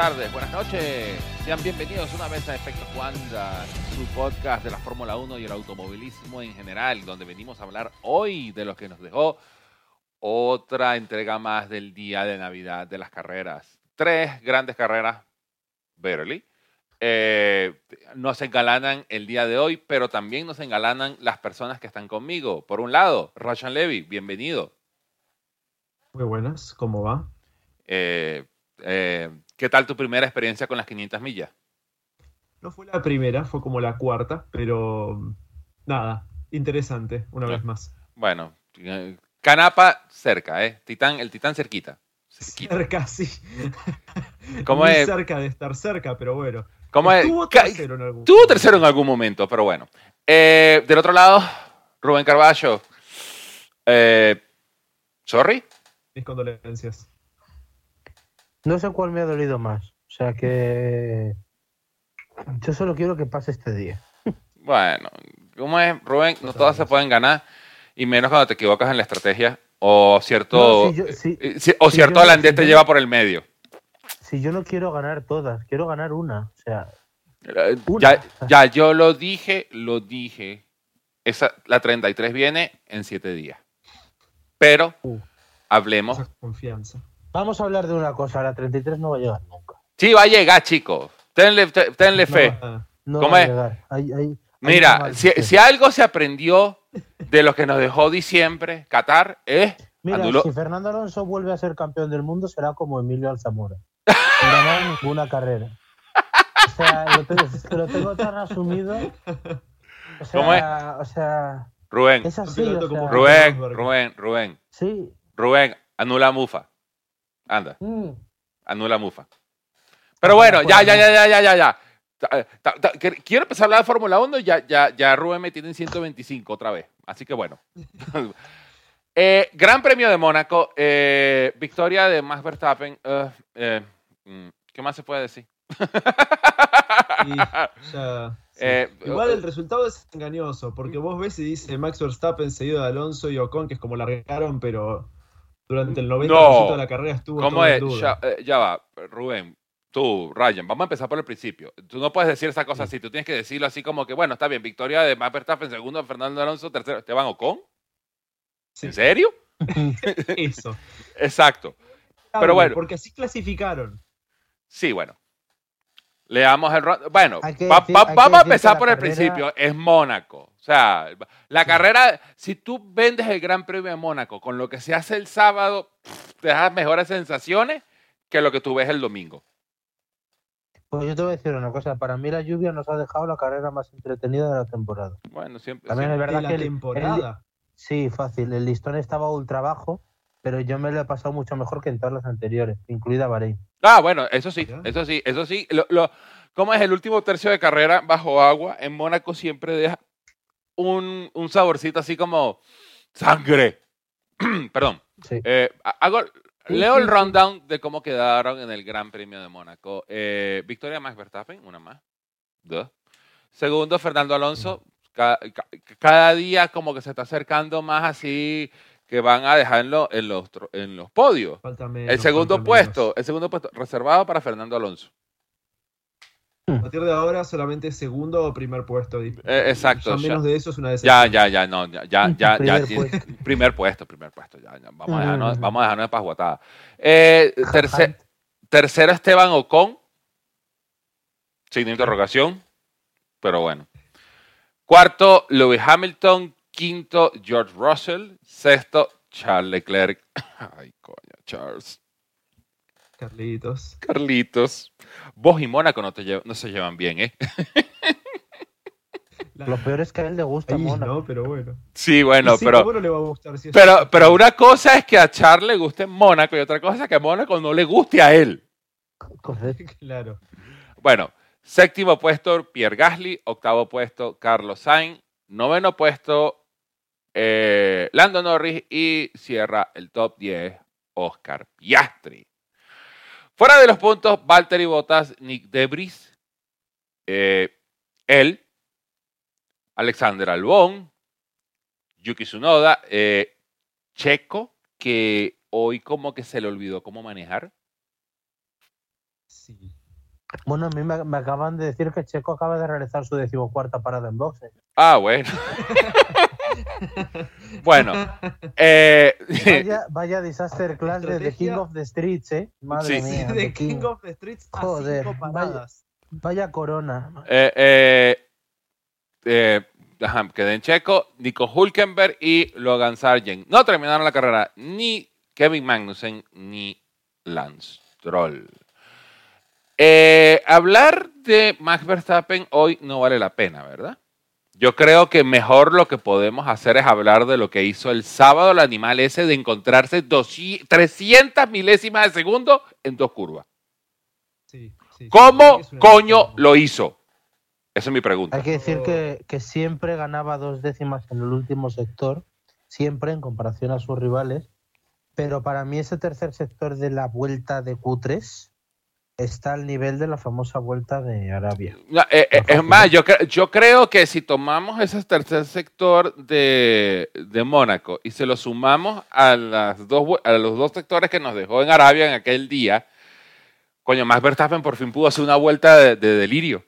tardes, buenas noches. Sean bienvenidos una vez a Efecto Juanda, su podcast de la Fórmula 1 y el automovilismo en general, donde venimos a hablar hoy de lo que nos dejó otra entrega más del día de Navidad de las carreras. Tres grandes carreras, verily. Eh, nos engalanan el día de hoy, pero también nos engalanan las personas que están conmigo. Por un lado, Roshan Levy, bienvenido. Muy buenas, ¿cómo va? Eh, eh, ¿Qué tal tu primera experiencia con las 500 millas? No fue la primera, fue como la cuarta, pero nada, interesante, una vez más. Bueno, Canapa cerca, ¿eh? Titán, el Titán cerquita. Cerca, sí. ¿Cómo es? cerca de estar cerca, pero bueno. ¿Cómo es? Tuvo tercero en algún Tuvo tercero en algún momento, pero bueno. Eh, del otro lado, Rubén Carballo. Eh, ¿Sorry? Mis condolencias. No sé cuál me ha dolido más. O sea que. Yo solo quiero que pase este día. Bueno, ¿cómo es, Rubén? No todas se pueden ganar, y menos cuando te equivocas en la estrategia. O cierto, No, si yo- si- si- o cierto holandés si te yo- lleva por el medio. Si yo no quiero ganar todas, quiero ganar una. O sea, Eh, Una. Ya, ya yo lo dije, lo dije. Esa, la 33 viene en 7 días. Pero Uh. hablemos. Esa confianza. Vamos a hablar de una cosa. La 33 no va a llegar nunca. Sí, va a llegar, chicos. Tenle, te- tenle fe. No ¿Cómo va a llegar. Hay- hay- hay una Mira, si, algo se aprendió de lo que nos dejó diciembre, Qatar, es Mira, si Fernando Alonso vuelve a ser campeón del mundo, será como Emilio Alzamora. Ganar ninguna carrera. O sea, lo tengo, lo tengo tan asumido. O sea, ¿Cómo es? o sea, Rubén, es así. O sea, Rubén. Rubén, Rubén, Sí. Rubén, anula Mufa. Anda, Mm. anula Mufa. Pero bueno, ya, ya, ya, ya, ya, ya, ya. Ta- ta- Quiero empezar a hablar de Fórmula 1 y ya, ya, ya Rubén me tiene en 125 otra vez. Así que bueno. Eh, Gran Premio de Mónaco, eh, victoria de Max Verstappen. eh, eh, mm, ¿Qué más se puede decir? Y ya, sí. Igual el resultado es engañoso, porque vos ves y dice Max Verstappen seguido de Alonso y Ocon, que es como largaron, pero durante el 90% de la carrera estuvo ¿Cómo todo en es? duda. Ya, eh, ya va, Rubén. Tú, Ryan, vamos a empezar por el principio. Tú no puedes decir esa cosa así. Tú tienes que decirlo así como que, bueno, está bien, victoria de Max Verstappen, segundo Fernando Alonso, tercero Esteban Ocon. Sí. ¿En serio? Eso. Exacto. Pero bueno. Porque así clasificaron. Sí, bueno. Leamos el... Bueno, que va- va- vamos a empezar por el carrera- principio. Es Mónaco. O sea, la carrera, si tú vendes el Gran Premio de Mónaco con lo que se hace el sábado, te das mejores sensaciones que lo que tú ves el domingo. Pues yo te voy a decir una cosa. Para mí la lluvia nos ha dejado la carrera más entretenida de la temporada. Bueno, siempre... También es verdad la que el- temporada. Sí, fácil. El listón estaba ultra bajo, pero yo me lo he pasado mucho mejor que en todas las anteriores, incluida Bahrein. Ah, bueno, eso sí, eso sí, eso sí. Lo, lo- ¿Cómo es el último tercio de carrera bajo agua? En Mónaco siempre deja un, un saborcito así como sangre. Perdón. Sí. Eh, hago, leo el rundown de cómo quedaron en el Gran Premio de Mónaco. Eh, victoria Max Verstappen, una más. Dos. Segundo, Fernando Alonso. Ca- ca- cada día como que se está acercando más así que van a dejarlo en los, en los podios. Menos, El segundo puesto, el segundo puesto reservado para Fernando Alonso. A partir de ahora solamente segundo o primer puesto. Eh, exacto, Ya ya. menos de eso es una Ya, decepción. ya, ya, no, ya, ya, ya, ya Primer puesto. primer puesto, primer puesto, ya, ya. Vamos a dejarnos, Mm. vamos a dejarnos de pasguatada. Eh, terce- tercero Esteban Ocon, sin interrogación, pero bueno. Cuarto, Lewis Hamilton. Quinto, George Russell. Sexto, Charles Leclerc. Ay, coño, Charles. Carlitos. Carlitos. Vos y Mónaco no, te lle- no se llevan bien, ¿eh? La- Lo peor es que a él le gusta Ahí, Mónaco. ¿no? Pero bueno. Sí, bueno, Y sí, pero... ¿cómo no le va a gustar si es- Pero, pero una cosa es que a Charles le guste Mónaco y otra cosa es que a Mónaco no le guste a él. Correcto. Claro. Bueno, séptimo puesto Pierre Gasly, octavo puesto Carlos Sainz, noveno puesto eh, Lando Norris y cierra el top 10 Oscar Piastri. Fuera de los puntos, Valtteri Bottas, Nick Debris, eh, él, Alexander Albón, Yuki Tsunoda, eh, Checo, que hoy como que se le olvidó cómo manejar. Sí. Bueno, a mí me, me acaban de decir que Checo acaba de realizar su decimocuarta parada en boxe. Ah, bueno. bueno. Eh, Vaya, vaya disaster class de The King of the Streets, ¿eh? Madre Sí. mía. de The King of the Streets a Joder, cinco vaya. paradas. Vaya corona. eh, eh, eh, ajá, quedé en Checo, Nico Hulkenberg y Logan Sargent. No terminaron la carrera ni Kevin Magnussen ni Lance Stroll. Eh, hablar de Max Verstappen hoy no vale la pena, ¿verdad? Yo creo que mejor lo que podemos hacer es hablar de lo que hizo el sábado el animal ese de encontrarse 200 300 milésimas de segundo en dos curvas. Sí, ¿Cómo coño lo hizo? Esa es mi pregunta. Hay que decir que, que siempre ganaba dos décimas en el último sector, siempre en comparación a sus rivales. Pero para mí ese tercer sector de la vuelta de Q3 está al nivel de la famosa vuelta de Arabia. No, eh, eh, es más, yo, cre- yo creo que si tomamos ese tercer sector de, de Mónaco y se lo sumamos a, las dos, a los dos sectores que nos dejó en Arabia en aquel día, coño, Max Verstappen por fin pudo hacer una vuelta de, de delirio.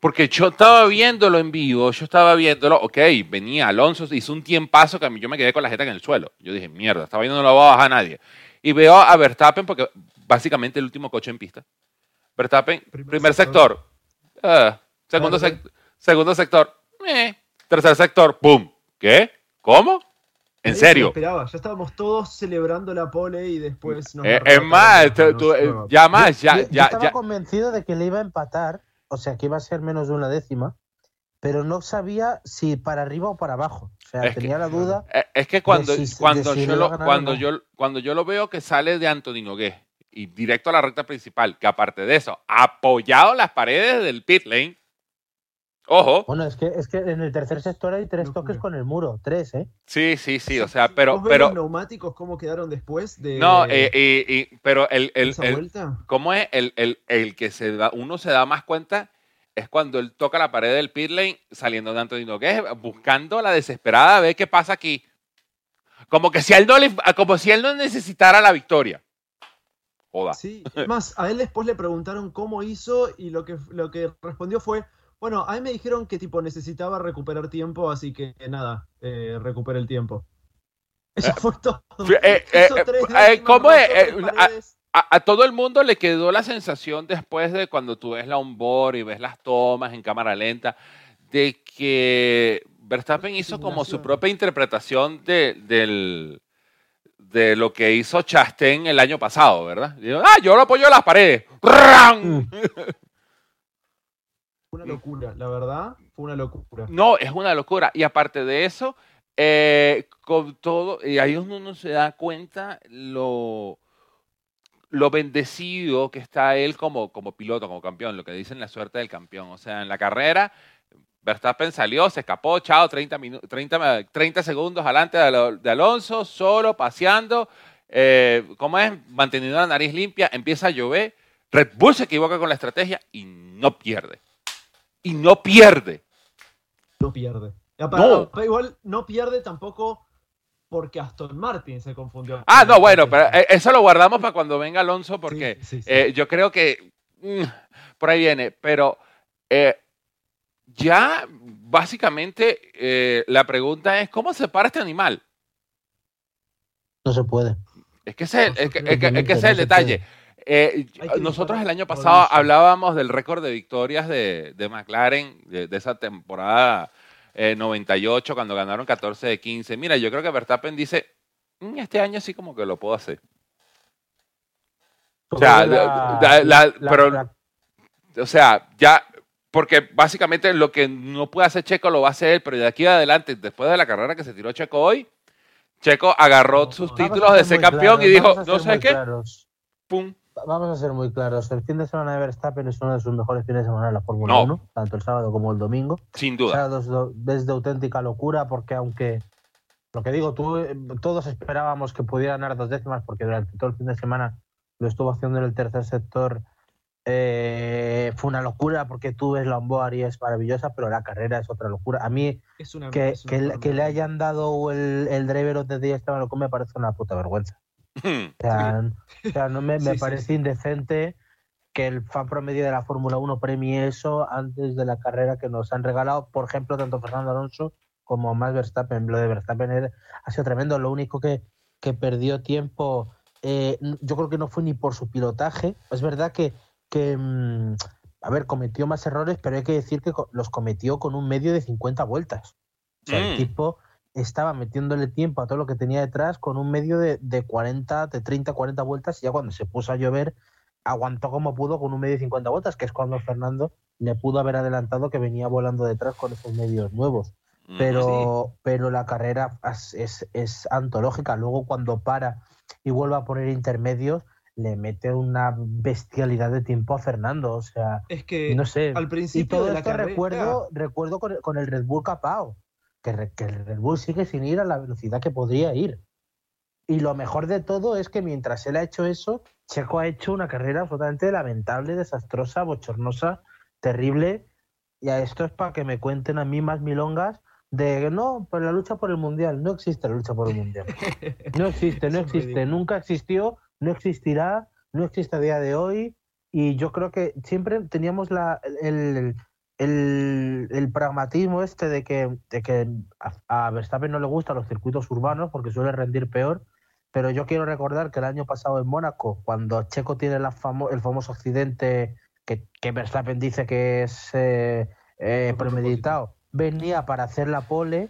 Porque yo estaba viéndolo en vivo, yo estaba viéndolo, ok, venía Alonso, hizo un tiempazo que a mí yo me quedé con la jeta en el suelo. Yo dije, mierda, estaba viendo no lo va a bajar nadie. Y veo a Verstappen, porque básicamente el último coche en pista. Verstappen, primer, Primer sector. ah, segundo, Verde. sec- segundo sector. eh, tercer sector. ¡Pum! ¿Qué? ¿Cómo? ¿En Nadie se lo serio? esperaba. Ya estábamos todos celebrando la pole y después nos Eh, es más, tú- nos- eh, ya más, ya, Yo- yo ya, estaba ya. convencido de que le iba a empatar, o sea, que iba a ser menos de una décima, pero no sabía si para arriba o para abajo. O sea, Es que- tenía la duda. Es que cuando, si- cuando, si yo lo, cuando, yo, cuando yo lo veo que sale de Anthony Nogué y directo a la recta principal, que aparte de eso, apoyado las paredes del pit lane, ojo, Bueno, es que, es que en el tercer sector hay tres toques con el muro, tres, ¿eh? sí, sí, sí, o sea, pero, ¿Vos ves pero, los neumáticos cómo quedaron después de no, eh, y- y- pero el, el, esa el- vuelta? ¿cómo es? El, el, el que se da, uno se da más cuenta es cuando él toca la pared del pit lane saliendo de Anthony Nogué, buscando la desesperada a ver qué pasa aquí. Como que si él no le, como si él no necesitara la victoria. Sí, más, a él después le preguntaron cómo hizo y lo que, lo que respondió fue, bueno, a mí me dijeron que tipo necesitaba recuperar tiempo, así que nada, eh, recuperé el tiempo. Eso fue todo. eh, eh, eh, eh, décimas, ¿cómo es? Eh, a- a, todo el mundo le quedó la sensación después de cuando tú ves la onboard y ves las tomas en cámara lenta, de que Verstappen hizo como su propia interpretación de, del, de lo que hizo Chastain el año pasado, ¿verdad? Dijo, ah, yo lo apoyo a las paredes. ¡Ram! Una locura, la verdad, fue una locura. No, es una locura. Y aparte de eso, eh, con todo, y ahí uno no se da cuenta lo, lo bendecido que está él como, como piloto, como campeón, lo que dicen la suerte del campeón. O sea, en la carrera, Verstappen salió, se escapó, chao, 30, minu- 30, 30 segundos adelante de, Alo- de Alonso, solo, paseando. Eh, ¿Cómo es? Manteniendo la nariz limpia, empieza a llover. Red Bull se equivoca con la estrategia y no pierde. Y no pierde. No pierde. No. igual no pierde tampoco porque Aston Martin se confundió. Ah, no, bueno, pero eh, eso lo guardamos para cuando venga Alonso porque Sí, sí, sí. eh, yo creo que mm, por ahí viene, pero eh, ya básicamente eh, la pregunta es, ¿cómo se para este animal? No se puede. Es que ese es, el- es que- es que- es que el detalle. Eh, nosotros el año pasado hablábamos del récord de victorias de, de McLaren, de, de esa temporada eh, 98, cuando ganaron 14 de 15. Mira, yo creo que Verstappen dice, "Mm, este año sí como que lo puedo hacer. O sea, Porque la- la- la- pero- la- O sea, ya, porque básicamente lo que no puede hacer Checo lo va a hacer él, pero de aquí adelante, después de la carrera que se tiró Checo hoy, Checo agarró No, sus títulos de ser campeón claros, y dijo, vamos a ¿no muy qué? claros. Pum. Vamos a ser muy claros. El fin de semana de Verstappen es uno de sus mejores fines de semana en la Fórmula No. 1, tanto el sábado como el domingo. Sin duda. sea, dos- es de auténtica locura porque aunque, lo que digo, tú, eh, todos esperábamos que pudiera ganar dos décimas porque durante todo el fin de semana lo estuvo haciendo en el tercer sector. Eh, fue una locura porque tú ves la onboard y es maravillosa, pero la carrera es otra locura. A mí Es una, que, es una que, le- forma. que le hayan dado el, el driver of the day a Esteban Ocon me parece una puta vergüenza. O sea, o sea, no me, me Sí, sí, parece sí. indecente que el fan promedio de la Fórmula 1 premie eso antes de la carrera que nos han regalado, por ejemplo, tanto Fernando Alonso como Max Verstappen. Lo de Verstappen ha sido tremendo. Lo único que, que perdió tiempo, eh, yo creo que no fue ni por su pilotaje. Es verdad que, que mm, a ver, cometió más errores, pero hay que decir que los cometió con un medio de 50 vueltas. O sea, el mm. tipo estaba metiéndole tiempo a todo lo que tenía detrás con un medio de, de 40, de 30, 40 vueltas y ya cuando se puso a llover aguantó como pudo con un medio de 50 vueltas, que es cuando Fernando le pudo haber adelantado que venía volando detrás con esos medios nuevos. Pero, pero la carrera es, es, antológica. Luego cuando para y vuelve a poner intermedios, le mete una bestialidad de tiempo a Fernando. O sea, es que no sé. Al principio y todo de la esto recuerdo, recuerdo con, el Red Bull Capao, que, que el Red Bull sigue sin ir a la velocidad que podría ir. Y lo mejor de todo es que mientras él ha hecho eso, Checo ha hecho una carrera absolutamente lamentable, desastrosa, bochornosa, terrible. Y a esto es para que me cuenten a mí más milongas de no, por la lucha por el mundial. No existe la lucha por el mundial. No existe, no existe. Nunca existió, no existirá, no existe a día de hoy. Y yo creo que siempre teníamos la, el, el, pragmatismo este de que, de que a, a Verstappen no le gustan los circuitos urbanos porque suele rendir peor pero yo quiero recordar que el año pasado en Mónaco, cuando Checo tiene el famoso accidente que, que, Verstappen dice que es eh, eh, premeditado, venía para hacer la pole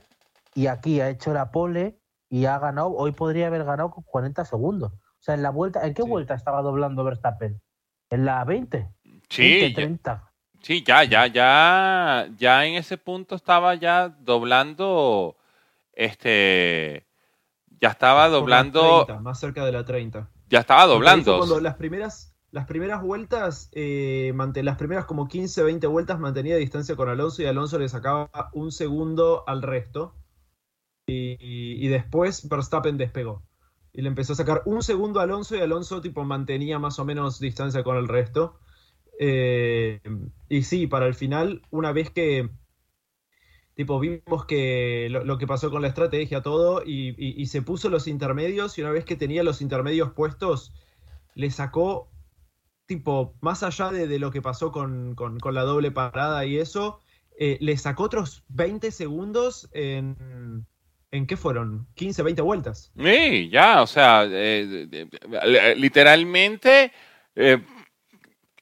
y aquí ha hecho la pole y ha ganado, hoy podría haber ganado con 40 segundos. O sea, en la vuelta, ¿en qué vuelta estaba doblando Verstappen? ¿En la 20? Sí. 30. Sí, ya, ya, ya, ya en ese punto estaba ya doblando este ya estaba doblando. más cerca de la 30. Ya estaba doblando. Cuando las primeras, las primeras vueltas, eh, las primeras como 15, 20 vueltas mantenía distancia con Alonso y Alonso le sacaba un segundo al resto. Y, después Verstappen despegó. Y le empezó a sacar un segundo a Alonso y Alonso tipo mantenía más o menos distancia con el resto. Eh, y sí, para el final, una vez que tipo, vimos que lo, que pasó con la estrategia, todo, y, se puso los intermedios, y una vez que tenía los intermedios puestos, le sacó, tipo, más allá de, lo que pasó con, la doble parada y eso, eh, le sacó otros 20 segundos en... ¿En qué fueron? 15, 20 vueltas. Sí, ya, o sea, eh, literalmente eh,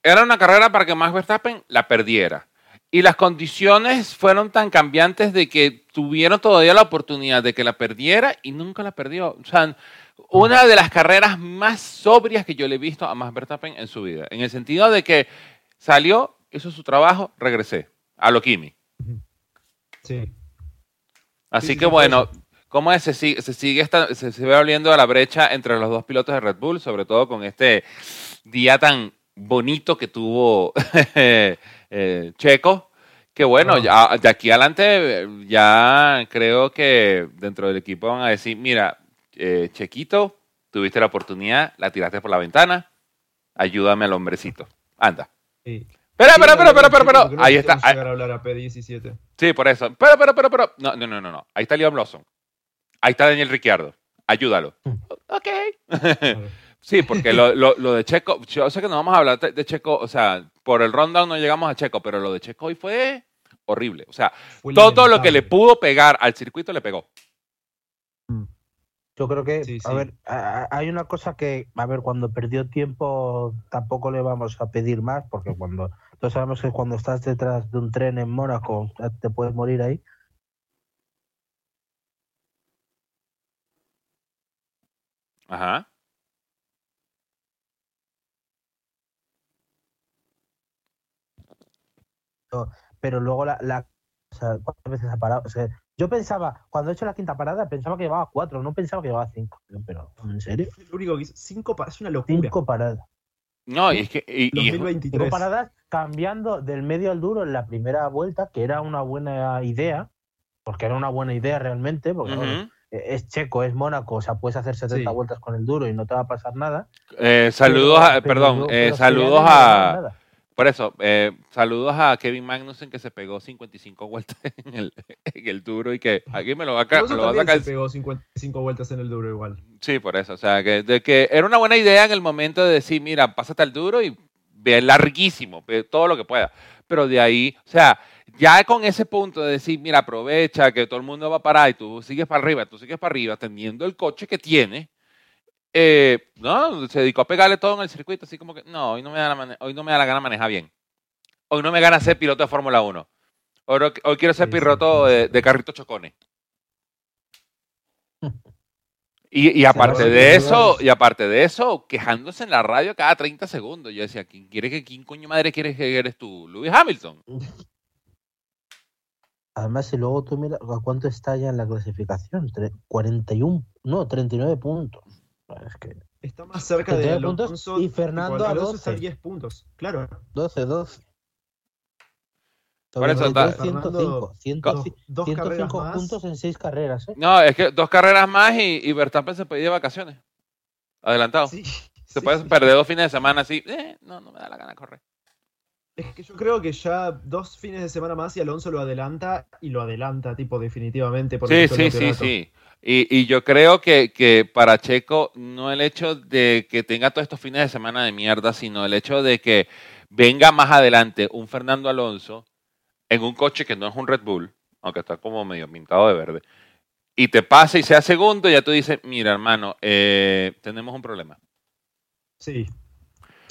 era una carrera para que Max Verstappen la perdiera. Y las condiciones fueron tan cambiantes de que tuvieron todavía la oportunidad de que la perdiera y nunca la perdió. O sea, una de las carreras más sobrias que yo le he visto a Max Verstappen en su vida. En el sentido de que salió, hizo su trabajo, regresé a lo Kimi. Sí. Así que bueno, ¿cómo es? Se sigue, se, sigue se, abriendo la brecha entre los dos pilotos de Red Bull, sobre todo con este día tan bonito que tuvo Eh, Checo, que bueno, ya, de aquí adelante ya creo que dentro del equipo van a decir, mira, eh, Chequito, tuviste la oportunidad, la tiraste por la ventana, ayúdame al hombrecito. Anda. Sí. Espera, espera, espera, espera, espera, Ahí está. Ahí... hablar a P17. Sí, por eso. Pero, pero, pero, pero. No, no, no, no. Ahí está Liam Lawson. Ahí está Daniel Ricciardo. Ayúdalo. Mm. ok. Sí, porque lo, lo, lo, de Checo, yo sé que no vamos a hablar de Checo, o sea, por el rundown no llegamos a Checo, pero lo de Checo hoy fue horrible. O sea, todo lo que le pudo pegar al circuito le pegó. Mm. Yo creo que, a ver, hay una cosa que, a ver, cuando perdió tiempo tampoco le vamos a pedir más, porque cuando, todos sabemos que cuando estás detrás de un tren en Mónaco te puedes morir ahí. Ajá. pero luego la, la o sea, ¿cuántas veces ha parado? O sea, yo pensaba, cuando he hecho la quinta parada, pensaba que llevaba cuatro, no pensaba que llevaba cinco. Pero, ¿en serio? Lo único que cinco es una locura. Cinco paradas. No, y es que. Y, 2023. Cinco paradas cambiando del medio al duro en la primera vuelta, que era una buena idea, porque era una buena idea realmente, porque es checo, es Mónaco, o sea, puedes hacer 70 vueltas con el duro y no te va a pasar nada. Eh, saludos, a, perdón, eh, saludos a. Por eso, eh, saludos a Kevin Magnussen que se pegó 55 vueltas en el, en el duro y que aquí me lo va a, me lo va a sacar. Se pegó 55 vueltas en el duro igual. Sí, por eso. O sea, que, de que era una buena idea en el momento de decir, mira, pásate al duro y ve larguísimo, ve todo lo que pueda. Pero de ahí, o sea, ya con ese punto de decir, mira, aprovecha que todo el mundo va a parar y tú sigues para arriba, tú sigues para arriba, teniendo el coche que tiene, eh, no, se dedicó a pegarle todo en el circuito, así como que, no, hoy no me da la, hoy no me da la gana manejar bien. Hoy no me gana ser piloto de Fórmula 1. Hoy, hoy, quiero ser piloto de, de carritos chocones. Y, y, aparte de eso, y aparte de eso, quejándose en la radio cada 30 segundos. Yo decía, ¿quién quiere que quién coño madre quieres que eres tú? Lewis Hamilton. Además, si luego tú miras a cuánto está ya en la clasificación, 41, no, 39 puntos. Es que está más cerca de Alonso y Fernando a 12. 10 puntos, claro. 12, 12. Por eso está. 105, 105, dos 105 más. puntos en 6 carreras. ¿eh? No, es que dos carreras más y, y Verstappen se puede ir de vacaciones. Adelantado. Sí, se sí, puede sí. perder dos fines de semana así. Eh, no, no me da la gana de correr. Es que yo creo que ya dos fines de semana más y Alonso lo adelanta y lo adelanta, tipo, definitivamente. Por Sí, sí, sí, sí. Y, y yo creo que, que para Checo no el hecho de que tenga todos estos fines de semana de mierda, sino el hecho de que venga más adelante un Fernando Alonso en un coche que no es un Red Bull, aunque está como medio pintado de verde, y te pase y sea segundo, ya tú dices, mira hermano, eh, tenemos un problema. Sí.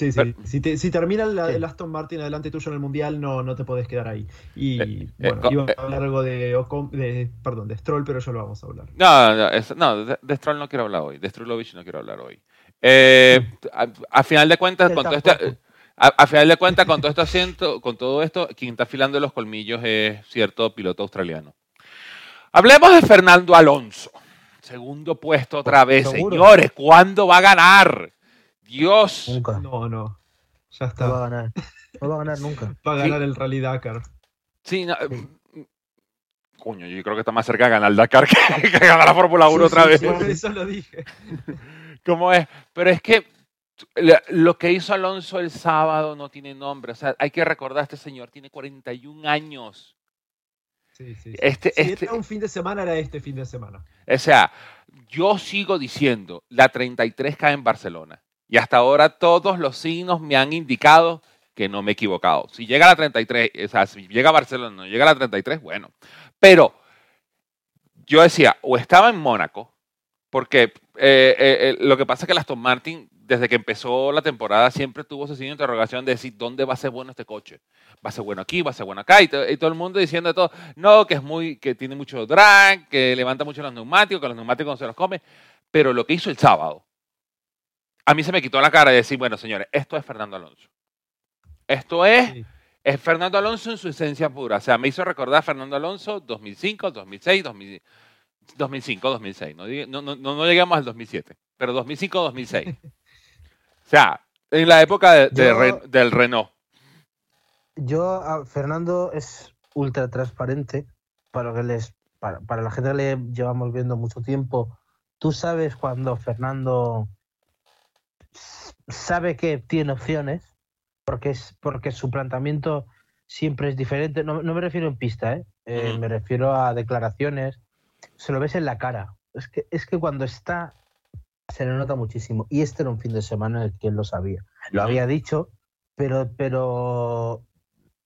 Sí, sí. Pero- si, te- si termina la- el Aston Martin adelante tuyo en el Mundial, no, no te podés quedar ahí. Y Eh, bueno, co- iba eh. a hablar algo de, Ocon- de, perdón, de Stroll, pero ya lo vamos a hablar. No, no, es- no, de, de Stroll no quiero hablar hoy, de Strulovich no quiero hablar hoy. Eh, a, a final de cuentas, con todo este, a, a final de cuentas, con todo este asiento, con todo esto, quien está afilando los colmillos es cierto piloto australiano. Hablemos de Fernando Alonso. Segundo puesto otra vez, Seguro. señores. ¿Cuándo va a ganar? Dios. Nunca. No, no. Ya No está. va a ganar. No va a ganar nunca. Va a ganar el Rally Dakar. Sí, no, eh, Coño, yo creo que está más cerca de ganar el Dakar que, que ganar la Fórmula 1 Sí, otra sí, vez. Por eso lo dije. ¿Cómo es? Pero es que lo que hizo Alonso el sábado no tiene nombre. O sea, hay que recordar, este señor tiene 41 años. Sí, sí, sí. Este, Si este, era un fin de semana, era este fin de semana. o sea, yo sigo diciendo, la 33 cae en Barcelona. Y hasta ahora todos los signos me han indicado que no me he equivocado. Si llega a la 33, o sea, si llega a Barcelona, no llega a la 33, bueno. Pero yo decía, o estaba en Mónaco, porque eh, eh, eh, lo que pasa es que el Aston Martin, desde que empezó la temporada, siempre tuvo ese signo de interrogación de decir, ¿dónde va a ser bueno este coche? ¿Va a ser bueno aquí? ¿Va a ser bueno acá? Y, to- y todo el mundo diciendo todo, no, que es muy, que tiene mucho drag, que levanta mucho los neumáticos, que los neumáticos no se los come. Pero lo que hizo el sábado, a mí se me quitó la cara de decir, bueno, señores, esto es Fernando Alonso. Esto es Sí. es Fernando Alonso en su esencia pura. O sea, me hizo recordar a Fernando Alonso 2005, 2006, 2000 2005, 2006. No, no, no, no no llegamos al 2007, pero 2005, 2006. o sea, en la época de- de Yo- Re- del Renault. Yo, a Fernando es ultra transparente para que les, para, para la gente que le llevamos viendo mucho tiempo. Tú sabes cuando Fernando sabe que tiene opciones, porque es porque su planteamiento siempre es diferente. No, no me refiero en pista, ¿eh? Eh, me refiero a declaraciones. Se lo ves en la cara. Es que, es que cuando está se le nota muchísimo. Y este era un fin de semana en el que él lo sabía. Lo había dicho, pero, pero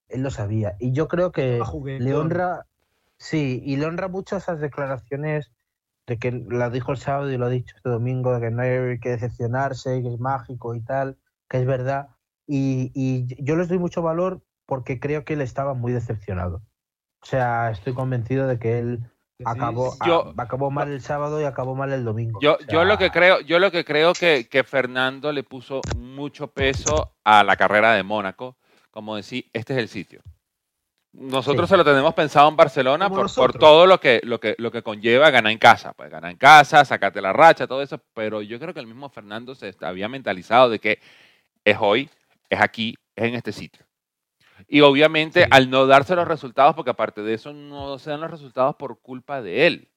él lo sabía. Y yo creo que le honra, sí, y le honra mucho esas declaraciones de que la dijo el sábado y lo ha dicho este domingo, de que no hay que decepcionarse, que es mágico y tal, que es verdad. Y, y yo les doy mucho valor porque creo que él estaba muy decepcionado. O sea, estoy convencido de que él acabó, sí. Yo- acabó mal el sábado y acabó mal el domingo. Yo, O sea, yo lo que creo, yo lo que creo que, que Fernando le puso mucho peso a la carrera de Mónaco, como decir, este es el sitio. Nosotros Sí. se lo tenemos pensado en Barcelona por, todo lo que, lo, que, lo que conlleva ganar en casa. Pues ganar en casa, sacarte la racha, todo eso. Pero yo creo que el mismo Fernando se había mentalizado de que es hoy, es aquí, es en este sitio. Y obviamente Sí. al no darse los resultados, porque aparte de eso no se dan los resultados por culpa de él.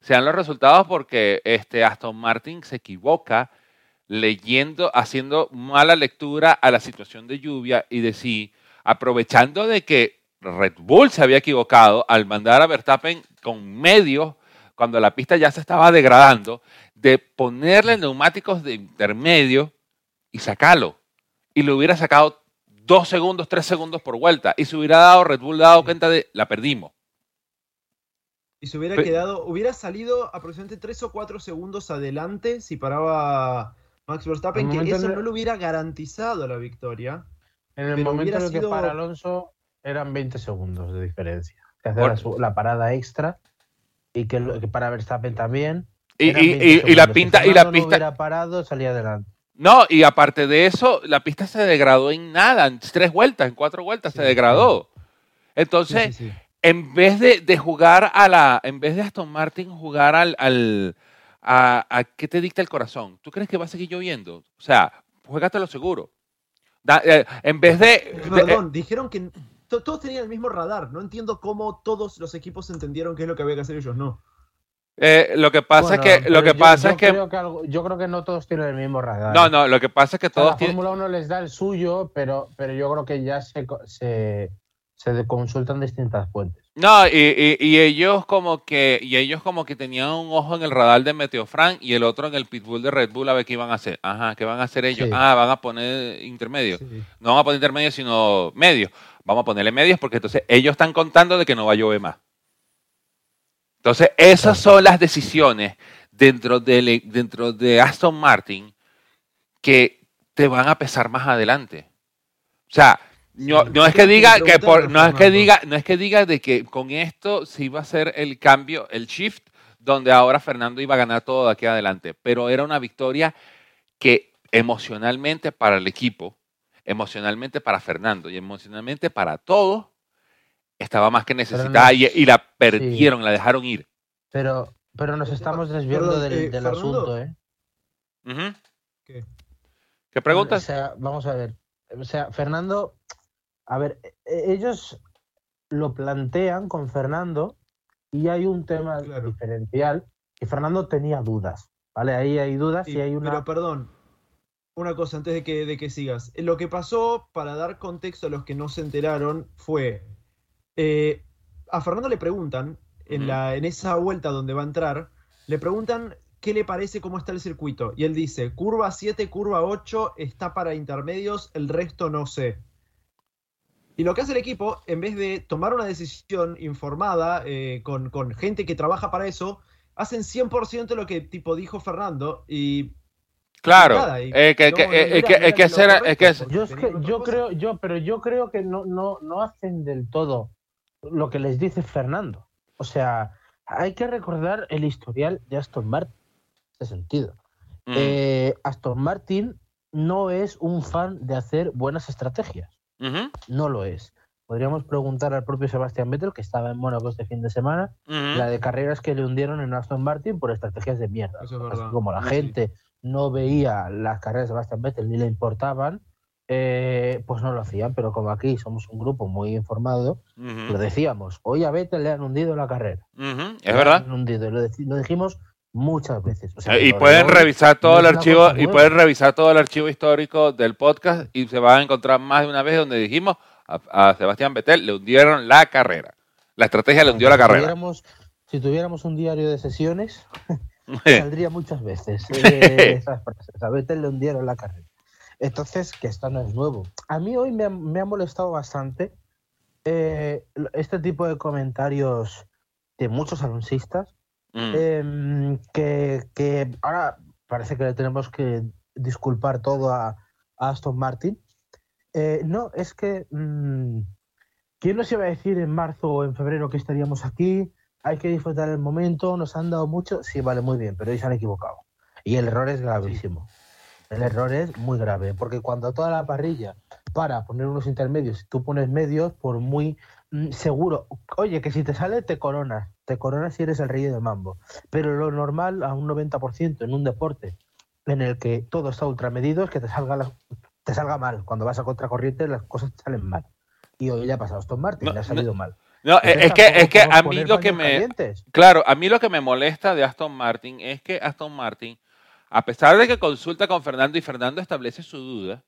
Se dan los resultados porque este Aston Martin se equivoca leyendo, haciendo mala lectura a la situación de lluvia y decir, aprovechando de que Red Bull se había equivocado al mandar a Verstappen con medios cuando la pista ya se estaba degradando, de ponerle neumáticos de intermedio y sacarlo. y le hubiera sacado dos segundos, tres segundos por vuelta y se hubiera dado, Red Bull dado cuenta de la perdimos. Y se hubiera Pe- quedado, hubiera salido aproximadamente 3 o 4 segundos adelante si paraba Max Verstappen, que eso no le hubiera garantizado la victoria. En el Pero momento hubiera en el que sido- para Alonso eran 20 segundos de diferencia. Que hace Bueno. la, parada extra y que, lo- que para Verstappen también. Y, y- 20 y- y la segundos. Si pinta, y la no pista, hubiera parado, salía adelante. no, y aparte de eso, la pista se degradó en nada, en tres vueltas, en cuatro vueltas se degradó. Entonces, sí, sí. en vez de, de jugar a la, en vez de Aston Martin jugar al, al a, a qué te dicta el corazón, ¿tú crees que va a seguir lloviendo? O sea, juégatelo seguro. Da- eh, en vez de, de- eh, Perdón, dijeron que to- todos tenían el mismo radar. No entiendo cómo todos los equipos entendieron qué es lo que había que hacer ellos, no. eh, lo que pasa Bueno, es que, lo que yo- pasa yo es que, creo algo- yo creo que no todos tienen el mismo radar. no, no, lo que pasa es que O sea, todos la tienen, Fórmula 1 les da el suyo, pero, pero yo creo que ya se, co- se, se consultan distintas fuentes. no, y, y- y ellos como que, y ellos como que tenían un ojo en el radar de Meteofran y el otro en el pitbull de Red Bull a ver qué iban a hacer. Ajá, ¿qué van a hacer ellos? Sí. Ah, van a poner intermedios. Sí. No van a poner intermedios, sino medios. Vamos a ponerle medios porque entonces ellos están contando de que no va a llover más. Entonces, esas son las decisiones dentro de, dentro de Aston Martin que te van a pesar más adelante. O sea, no, es que diga que por, no es que diga, no es que diga de que con esto sí va a ser el cambio, el shift, donde ahora Fernando iba a ganar todo de aquí adelante. Pero era una victoria que emocionalmente para el equipo, emocionalmente para Fernando y emocionalmente para todos, estaba más que necesitada y, y la perdieron, la dejaron ir. Pero, pero nos estamos desviando perdón, del, eh, del asunto, ¿eh? Ujú. ¿Qué? ¿Qué O preguntas? sea, vamos a ver. O sea, Fernando, a ver, e- ellos lo plantean con Fernando y hay un tema Claro. diferencial que Fernando tenía dudas, ¿vale? Ahí hay dudas Sí, y hay una... Pero perdón, una cosa antes de que, de que sigas. Lo que pasó, para dar contexto a los que no se enteraron, fue. eh, a Fernando le preguntan, en, la, en esa vuelta donde va a entrar, le preguntan qué le parece cómo está el circuito. Y él dice: curva 7, curva 8, está para intermedios, el resto no sé. Y lo que hace el equipo, en vez de tomar una decisión informada eh, con, con gente que trabaja para eso, hacen 100% lo que tipo dijo Fernando y Claro, es que es Yo es que yo creo, yo, pero yo creo que no, no, no hacen del todo lo que les dice Fernando. O sea, hay que recordar el historial de Aston Martin en ese sentido. Mm, Eh, Aston Martin no es un fan de hacer buenas estrategias. No lo es. Podríamos preguntar al propio Sebastián Vettel, que estaba en Mónaco este fin de semana, la de carreras que le hundieron en Aston Martin por estrategias de mierda. Eso es Así verdad. como la Sí, gente no veía las carreras de Sebastián Vettel ni le importaban, eh, pues no lo hacían. Pero como aquí somos un grupo muy informado, lo decíamos. Hoy a Vettel le han hundido la carrera. Es Le verdad. han hundido, lo, lo dijimos muchas veces. O sea, Y pueden revisar todo no el archivo y pueden revisar todo el archivo histórico del podcast y se van a encontrar más de una vez donde dijimos a, a Sebastián Vettel le hundieron la carrera. La estrategia le hundió la carrera. tuviéramos- si tuviéramos un diario de sesiones, saldría muchas veces eh, esas frases. A Vettel le hundieron la carrera. Entonces, que esto no es nuevo. A mí hoy me ha, me ha molestado bastante eh, este tipo de comentarios de muchos alonsistas Mm, em, que, que ahora parece que le tenemos que disculpar todo a, a Aston Martin. Eh, no, es que mm, ¿quién nos iba a decir en marzo o en febrero que estaríamos aquí? Hay que disfrutar el momento, nos han dado mucho, sí, vale, muy bien, pero hoy se han equivocado. Y el error es gravísimo. El error es muy grave, porque cuando toda la parrilla para poner unos intermedios, tú pones medios, por muy mm, seguro, oye, que si te sale te coronas, te coronas si eres el rey de mambo. Pero lo normal a un 90% en un deporte en el que todo está ultramedido es que te salga, la- te salga mal. Cuando vas a contracorriente las cosas te salen mal. Y hoy le ha pasado a Aston Martin, No, le ha salido mal. No, es que, es que a mí lo que me, calientes. Claro, a mí lo que me molesta de Aston Martin es que Aston Martin, a pesar de que consulta con Fernando y Fernando establece su duda,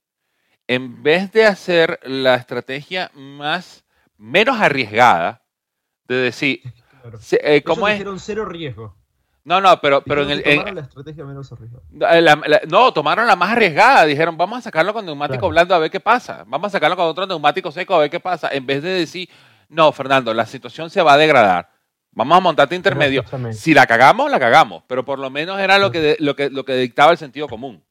en vez de hacer la estrategia más menos arriesgada de decir, Claro. eh, ¿cómo es? cero riesgo. No, no, pero, pero en el. en- tomaron la estrategia menos arriesgada. Eh, la- la- no, tomaron la más arriesgada. Dijeron, vamos a sacarlo con neumático Claro. blando a ver qué pasa. Vamos a sacarlo con otro neumático seco a ver qué pasa. En vez de decir, no, Fernando, la situación se va a degradar. Vamos a montarte intermedio. escúchame. Si la cagamos, la cagamos. Pero por lo menos era lo que, de- lo que, lo que dictaba el sentido común.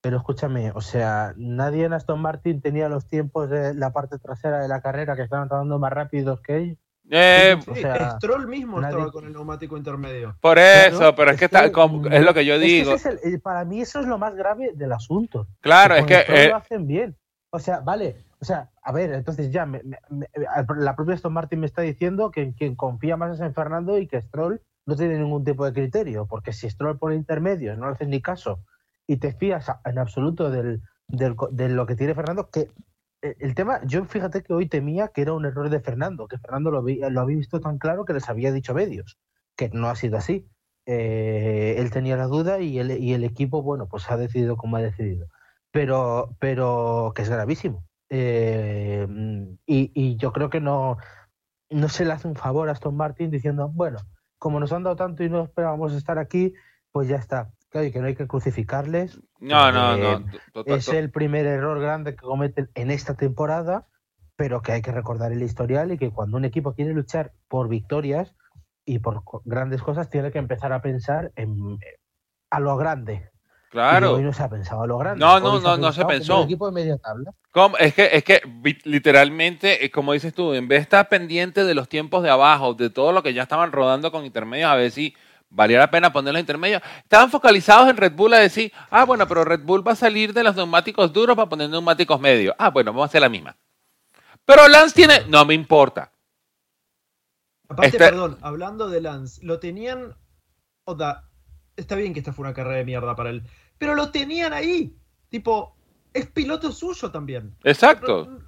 Pero escúchame, o sea, nadie en Aston Martin tenía los tiempos de la parte trasera de la carrera que estaban andando más rápidos que ellos. Eh, Sí, o sea, Stroll mismo nadie- estaba con el neumático intermedio. por eso, pero es que, es que, está- como- es lo que yo Es que digo. ese es el- el- para mí eso es lo más grave del asunto. Claro, es que. Eh, lo hacen bien. O sea, vale, o sea, a ver, entonces ya, me- me- me- la propia Aston Martin me está diciendo que quien confía más es en Fernando y que Stroll no tiene ningún tipo de criterio, porque si Stroll pone intermedios, no le haces ni caso y te fías en absoluto del, de lo que tiene Fernando, que eh, el tema, yo fíjate que hoy temía que era un error de Fernando, que Fernando lo había visto tan claro que les había dicho medios, que no ha sido así. Eh, él tenía la duda y el, y el equipo, bueno, pues ha decidido como ha decidido. Pero, pero que es gravísimo. Eh, y, y yo creo que no, no se le hace un favor a Aston Martin diciendo, bueno, como nos han dado tanto y no esperábamos estar aquí, pues ya está. Claro, y que no hay que crucificarles. no, no, eh, no. Es el primer error grande que cometen en esta temporada, pero que hay que recordar el historial y que cuando un equipo quiere luchar por victorias y por grandes cosas, tiene que empezar a pensar en, a lo grande. Y Claro. hoy no se ha pensado a lo grande. No, no, no, no se pensó. un equipo de media tabla. ¿Cómo? Es que, es que literalmente, eh, como dices tú, en vez de estar pendiente de los tiempos de abajo, de todo lo que ya estaban rodando con intermedios, a ver si valía la pena poner los intermedios, estaban focalizados en Red Bull a decir, ah, bueno, pero Red Bull va a salir de los neumáticos duros para poner neumáticos medios. Ah, bueno, vamos a hacer la misma. Pero Lance tiene, no me importa. Aparte, Este- perdón, hablando de Lance, lo tenían. Oda, está bien que esta fue una carrera de mierda para él, pero lo tenían ahí. Tipo, es piloto suyo también. Exacto.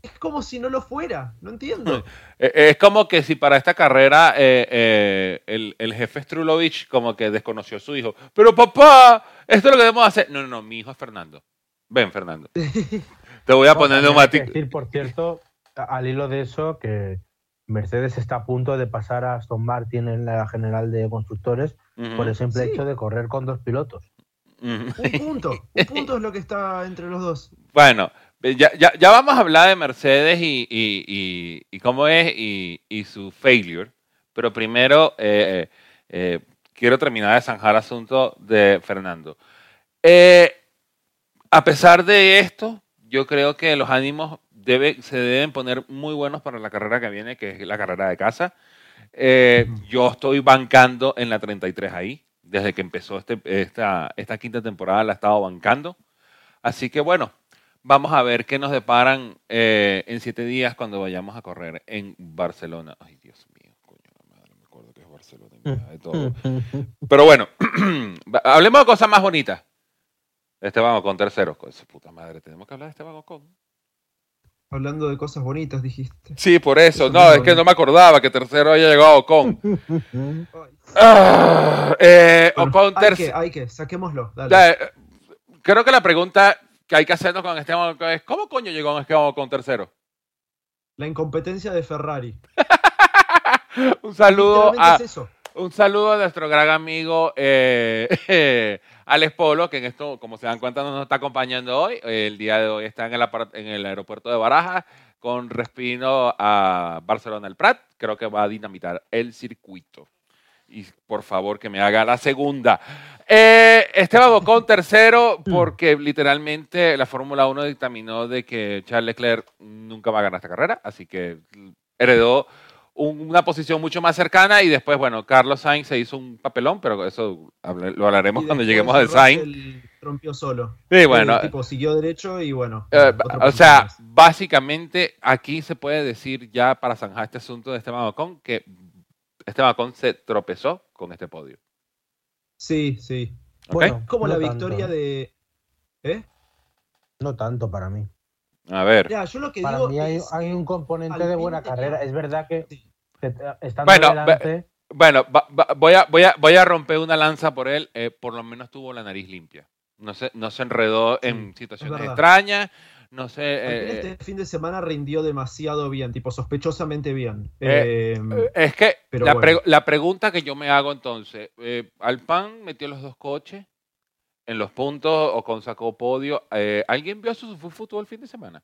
Es como si no lo fuera, no entiendo. Eh, Es como que si para esta carrera eh, eh, el, el jefe Strulovich como que desconoció a su hijo. Pero papá, esto es lo que debemos hacer. No, no, no, mi hijo es Fernando. Ven, Fernando. Te voy a poner No, que neumático. decir, por cierto, al hilo de eso, que Mercedes está a punto de pasar a Aston Martin en la general de constructores por el simple Sí. hecho de correr con dos pilotos. Un punto, un punto es lo que está entre los dos. Bueno, ya, ya, ya vamos a hablar de Mercedes y, y, y- y cómo es y, y su failure. Pero primero eh, eh, eh, quiero terminar de zanjar el asunto de Fernando. Eh, a pesar de esto, yo creo que los ánimos debe, se deben poner muy buenos para la carrera que viene, que es la carrera de casa. Eh, yo estoy bancando en la 33 ahí. Desde que empezó este, esta, esta quinta temporada la he estado bancando. Así que bueno, vamos a ver qué nos deparan eh, en siete días cuando vayamos a correr en Barcelona. Ay, Dios mío, coño, la madre, me acuerdo que es Barcelona y de todo. Pero bueno, hablemos de cosas más bonitas. Esteban Ocon tercero. Con su puta madre, tenemos que hablar de Esteban Ocon. Hablando de cosas bonitas, dijiste. Sí, por eso. Eso No, es es que no me acordaba que tercero haya llegado Ocon. Ay, Ah, eh, bueno, Ocon hay que, hay que, saquémoslo. Dale. Eh, Creo que la pregunta que hay que hacernos con Esteban Ocon es: ¿cómo coño llegó Esteban Ocon tercero? La incompetencia de Ferrari. Un saludo a, es eso. Un saludo a nuestro gran amigo eh, Alex Polo, que en esto, como se dan cuenta, no nos está acompañando hoy. El día de hoy está en el, en el aeropuerto de Barajas con respino a Barcelona el Prat. Creo que va a dinamitar el circuito. Y por favor que me haga la segunda. Eh, Esteban Ocon tercero porque literalmente la Fórmula 1 dictaminó de que Charles Leclerc nunca va a ganar esta carrera, así que heredó una posición mucho más cercana y después, bueno, Carlos Sainz se hizo un papelón, pero eso lo hablaremos cuando lleguemos al Sainz. Russell Rompió solo. Sí, bueno, El tipo siguió derecho y bueno. eh, o sea, más. básicamente aquí se puede decir ya para zanjar este asunto de Esteban Ocon que Esteban Ocon se tropezó con este podio. Sí, sí. ¿ok? Bueno, Como no la tanto, victoria ¿eh? de. ¿Eh? No tanto para mí. A ver. Ya, yo lo que Para digo. mí hay, es hay un componente de buena tenía- carrera. Es verdad que, que estando Bueno, delante, Bueno, va- va- voy, a, voy, a, voy a romper una lanza por él. eh, por lo menos tuvo la nariz limpia. No se, no se enredó Sí, en situaciones extrañas. No sé. Eh, este fin de semana rindió demasiado bien, tipo sospechosamente bien. Eh, Eh, eh, es que pero la, bueno. pre- la pregunta que yo me hago entonces, eh, Alpan metió los dos coches en los puntos, Ocon sacó podio. eh, ¿Alguien vio a su todo el fin de semana?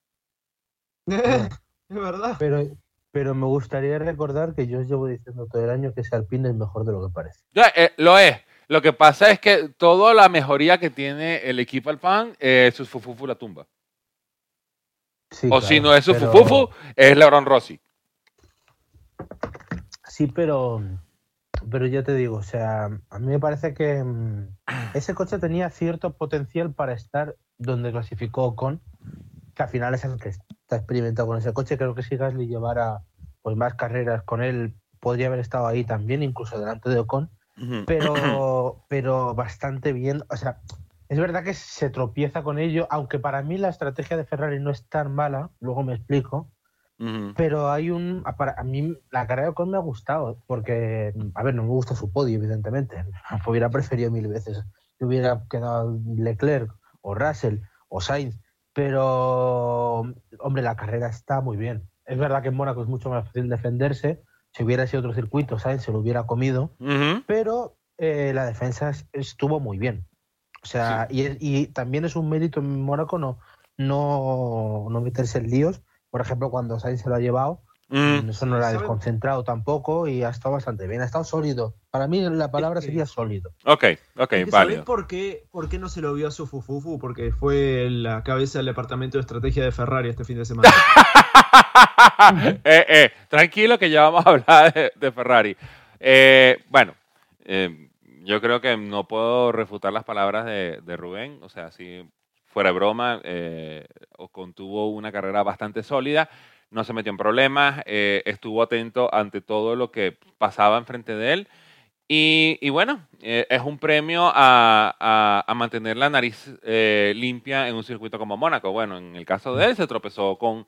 es verdad. Pero, pero me gustaría recordar que yo llevo diciendo todo el año que ese Alpine es mejor de lo que parece. Ya, eh, lo es. Lo que pasa es que toda la mejoría que tiene el equipo Alpan, eh, su Fufu la tumba. Sí, o si no es su pero- es Lebron Rossi. Sí, pero, pero ya te digo, o sea, a mí me parece que mm, ese coche tenía cierto potencial para estar donde clasificó Ocon, que al final es el que está experimentado con ese coche. Creo que si Gasly llevara pues, más carreras con él, podría haber estado ahí también, incluso delante de Ocon, pero, pero bastante bien. O sea, es verdad que se tropieza con ello, aunque para mí la estrategia de Ferrari no es tan mala, luego me explico. Pero hay un. a- Para, a mí la carrera de Ocon me ha gustado, porque, a ver, no me gusta su podio, evidentemente. Hubiera preferido mil veces que hubiera quedado Leclerc o Russell o Sainz, pero, hombre, la carrera está muy bien. Es verdad que en Mónaco es mucho más fácil defenderse. Si hubiera sido otro circuito, Sainz se lo hubiera comido, pero eh, la defensa es- estuvo muy bien. O sea, y, es- y también es un mérito en Mónaco no, no, no meterse en líos. Por ejemplo, cuando Sainz se lo ha llevado, Mm. eso no lo ha desconcentrado tampoco y ha estado bastante bien, ha estado sólido. Para mí la palabra que- sería sólido. Ok, ok, Es que ¿sabés válido. por qué, por qué no se lo vio a su Fufufu? Porque fue la cabeza del departamento de estrategia de Ferrari este fin de semana. Eh, eh, tranquilo que ya vamos a hablar de, de Ferrari. Eh, bueno, eh, yo creo que no puedo refutar las palabras de, de Rubén. O sea, si fuera de broma, eh, Ocon tuvo una carrera bastante sólida, no se metió en problemas, eh, estuvo atento ante todo lo que pasaba enfrente de él. Y, bueno, eh, es un premio a, a- mantener la nariz eh, limpia en un circuito como Mónaco. Bueno, en el caso de él se tropezó con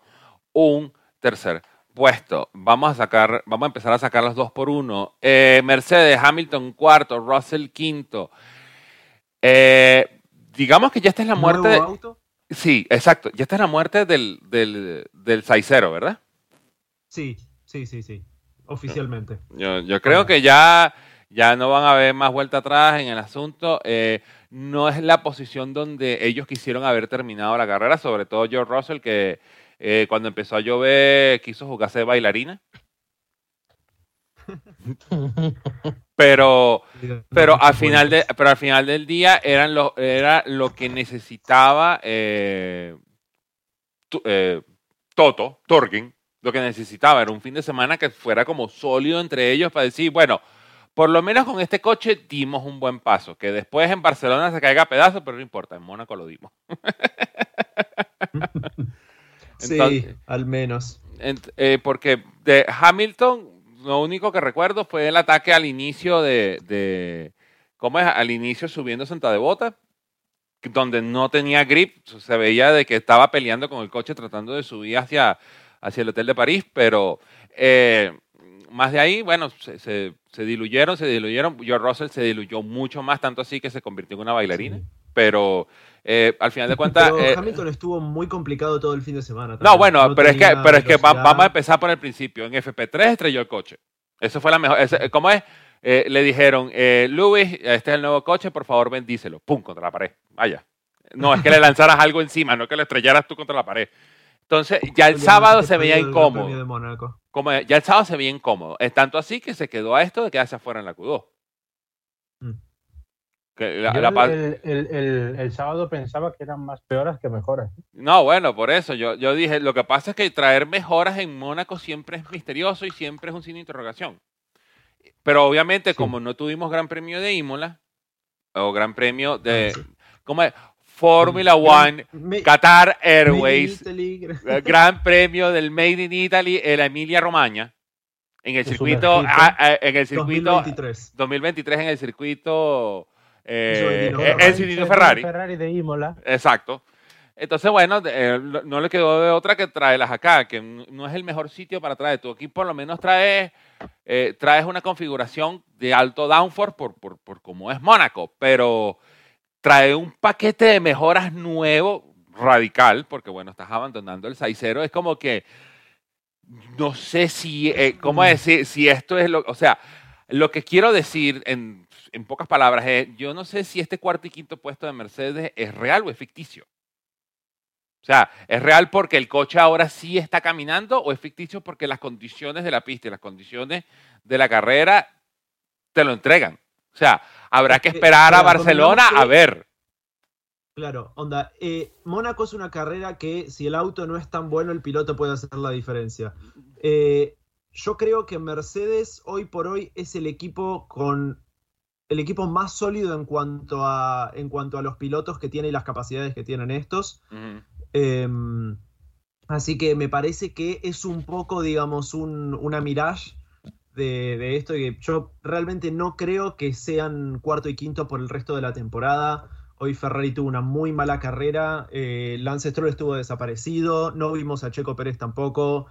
un tercer puesto. Vamos a sacar, vamos a empezar a sacar los dos por uno. Mercedes, Hamilton cuarto, Russell quinto. Eh, digamos que ya esta es la muerte. ¿Nuevo de- auto? sí, exacto. Ya esta es la muerte del, del, del Saicero, ¿verdad? Sí, sí, sí, sí. Oficialmente. Yo, yo creo que ya, ya no van a haber más vuelta atrás en el asunto. Eh, no es la posición donde ellos quisieron haber terminado la carrera, sobre todo George Russell, que eh, cuando empezó a llover quiso jugarse de bailarina. Pero, pero al final de, pero al final del día eran lo, era lo que necesitaba eh, tu- eh, Toto, Torgin, lo que necesitaba era un fin de semana que fuera como sólido entre ellos para decir, bueno, por lo menos con este coche dimos un buen paso, que después en Barcelona se caiga a pedazos, pero no importa, en Mónaco lo dimos. Sí, al menos. Eh, porque de Hamilton, lo único que recuerdo fue el ataque al inicio de, de- ¿cómo es? Al inicio subiendo Santa Devota, donde no tenía grip, se veía de que estaba peleando con el coche tratando de subir hacia, hacia el hotel de París, pero eh, más de ahí, bueno, se, se- se diluyeron, se diluyeron. George Russell se diluyó mucho más, tanto así que se convirtió en una bailarina. Pero eh, al final de cuentas... Pero eh, Hamilton estuvo muy complicado todo el fin de semana. no, bueno, No pero, es que, pero es que vamos a empezar por el principio. En FP3 estrelló el coche. Eso fue la mejor. ese- ¿Cómo es? Eh, le dijeron, eh, Luis, este es el nuevo coche, por favor bendícelo. Pum, contra la pared. Vaya. No es que le lanzaras algo encima, no que le estrellaras tú contra la pared. Entonces, ya el sábado se veía incómodo. Como ya el sábado se veía incómodo. Es tanto así que se quedó a esto de quedarse afuera en la Q2. Mm. Que la- Yo la el, el- el- sábado pensaba que eran más peoras que mejoras. No, bueno, por eso yo, yo dije, lo que pasa es que traer mejoras en Mónaco siempre es misterioso y siempre es un signo de interrogación. Pero obviamente, Sí. como no tuvimos Gran Premio de Imola, o Gran Premio de, Ah, sí. ¿cómo es? Fórmula One, Me- Qatar Airways, eh, Gran Premio del Made in Italy, en la Emilia Romagna, en el circuito, ah, ah, en el circuito 2023. 2023, en el circuito, eh, Eso, eh, Ferrari. el Ferrari. Ferrari de Imola. Exacto. Entonces, bueno, eh, no- le quedó de otra que traerlas acá, que no es el mejor sitio para traer. Tú aquí por lo menos traes, eh, traes una configuración de alto downforce por, por, por como es Mónaco, pero trae un paquete de mejoras nuevo, radical, porque bueno, estás abandonando el 6.0, es como que no sé si, eh, ¿cómo decir? Si esto es lo, o sea, lo que quiero decir en, en pocas palabras es, yo no sé si este cuarto y quinto puesto de Mercedes es real o es ficticio. O sea, ¿es real porque el coche ahora sí está caminando o es ficticio porque las condiciones de la pista y las condiciones de la carrera te lo entregan? O sea, habrá que esperar a Barcelona a ver. Claro, onda, eh, Mónaco es una carrera que si el auto no es tan bueno, el piloto puede hacer la diferencia. Eh, yo creo que Mercedes hoy por hoy es el equipo con el equipo más sólido en cuanto a en cuanto a los pilotos que tiene y las capacidades que tienen estos. Em, así que me parece que es un poco, digamos, un, una mirage de, esto. Y yo realmente no creo que sean cuarto y quinto por el resto de la temporada. Hoy Ferrari tuvo una muy mala carrera. Eh, Lance Stroll estuvo desaparecido. No vimos a Checo Pérez tampoco.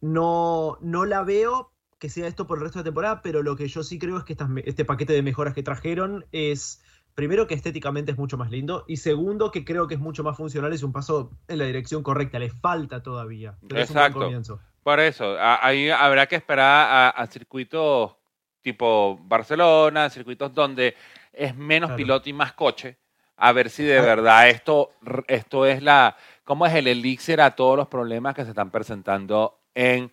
No, no la veo que sea esto por el resto de la temporada, pero lo que yo sí creo es que este paquete de mejoras que trajeron es primero que estéticamente es mucho más lindo y segundo que creo que es mucho más funcional, es un paso en la dirección correcta, le falta todavía. Exacto. Por eso, ahí habrá que esperar a, circuitos tipo Barcelona, circuitos donde es menos piloto y más coche, a ver si de verdad esto, esto es la, cómo es el elixir a todos los problemas que se están presentando en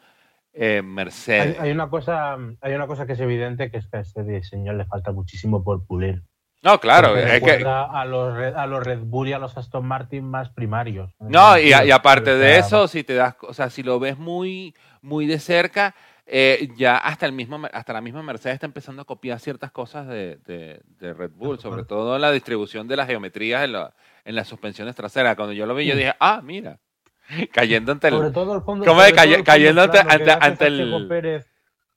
Mercedes. Hay, una cosa, hay una cosa que es evidente que es que a este diseño le falta muchísimo por pulir. No, claro. Es que... a, los, a los Red Bull y a los Aston Martin más primarios. No, y, aparte de eso, si te das, o sea, si lo ves muy, muy de cerca, eh, ya hasta el mismo, hasta la misma Mercedes está empezando a copiar ciertas cosas de, de, Red Bull, sobre todo en la distribución de las geometrías en, en las suspensiones traseras. Cuando yo lo vi, yo dije, ah, mira, cayendo ante el. Sobre todo el fondo. ¿Cómo cayendo ante, ante, el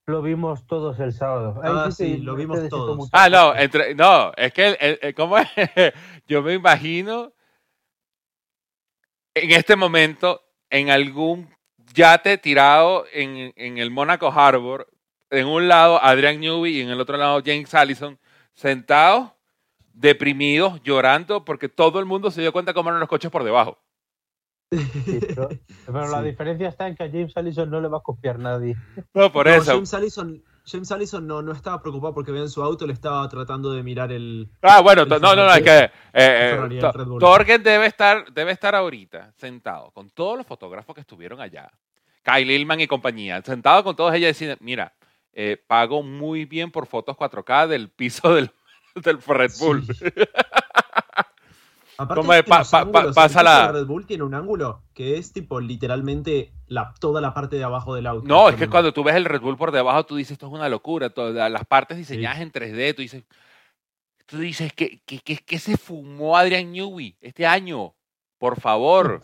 lo vimos todos el sábado. ah, sí, lo vimos todos. Ah, no, entre, no, es que, el, ¿cómo es? Yo me imagino en este momento en algún yate tirado en, en el Monaco Harbor, en un lado Adrian Newby y en el otro lado James Allison, sentados, deprimidos, llorando, porque todo el mundo se dio cuenta cómo eran los coches por debajo pero, la diferencia está en que a James Allison no le va a copiar nadie. No, por eso. James Allison, James Allison no, no estaba preocupado porque veía en su auto, le estaba tratando de mirar el. Ah, bueno, no, no, no, es que. Eh, eh, Torgen debe estar, debe estar ahorita sentado con todos los fotógrafos que estuvieron allá. Kyle Ilman y compañía, sentado con todos ellos y diciendo: Mira, eh, pago muy bien por fotos 4K del piso del, del Red Bull. Aparte pasa la... Red Bull tiene un ángulo que es tipo literalmente la, toda la parte de abajo del auto. No, es que cuando tú ves el Red Bull por debajo, tú dices, esto es una locura. Todas las partes diseñadas en 3D, tú dices, tú dices, ¿qué, qué, se fumó Adrian Newey este año? Por favor,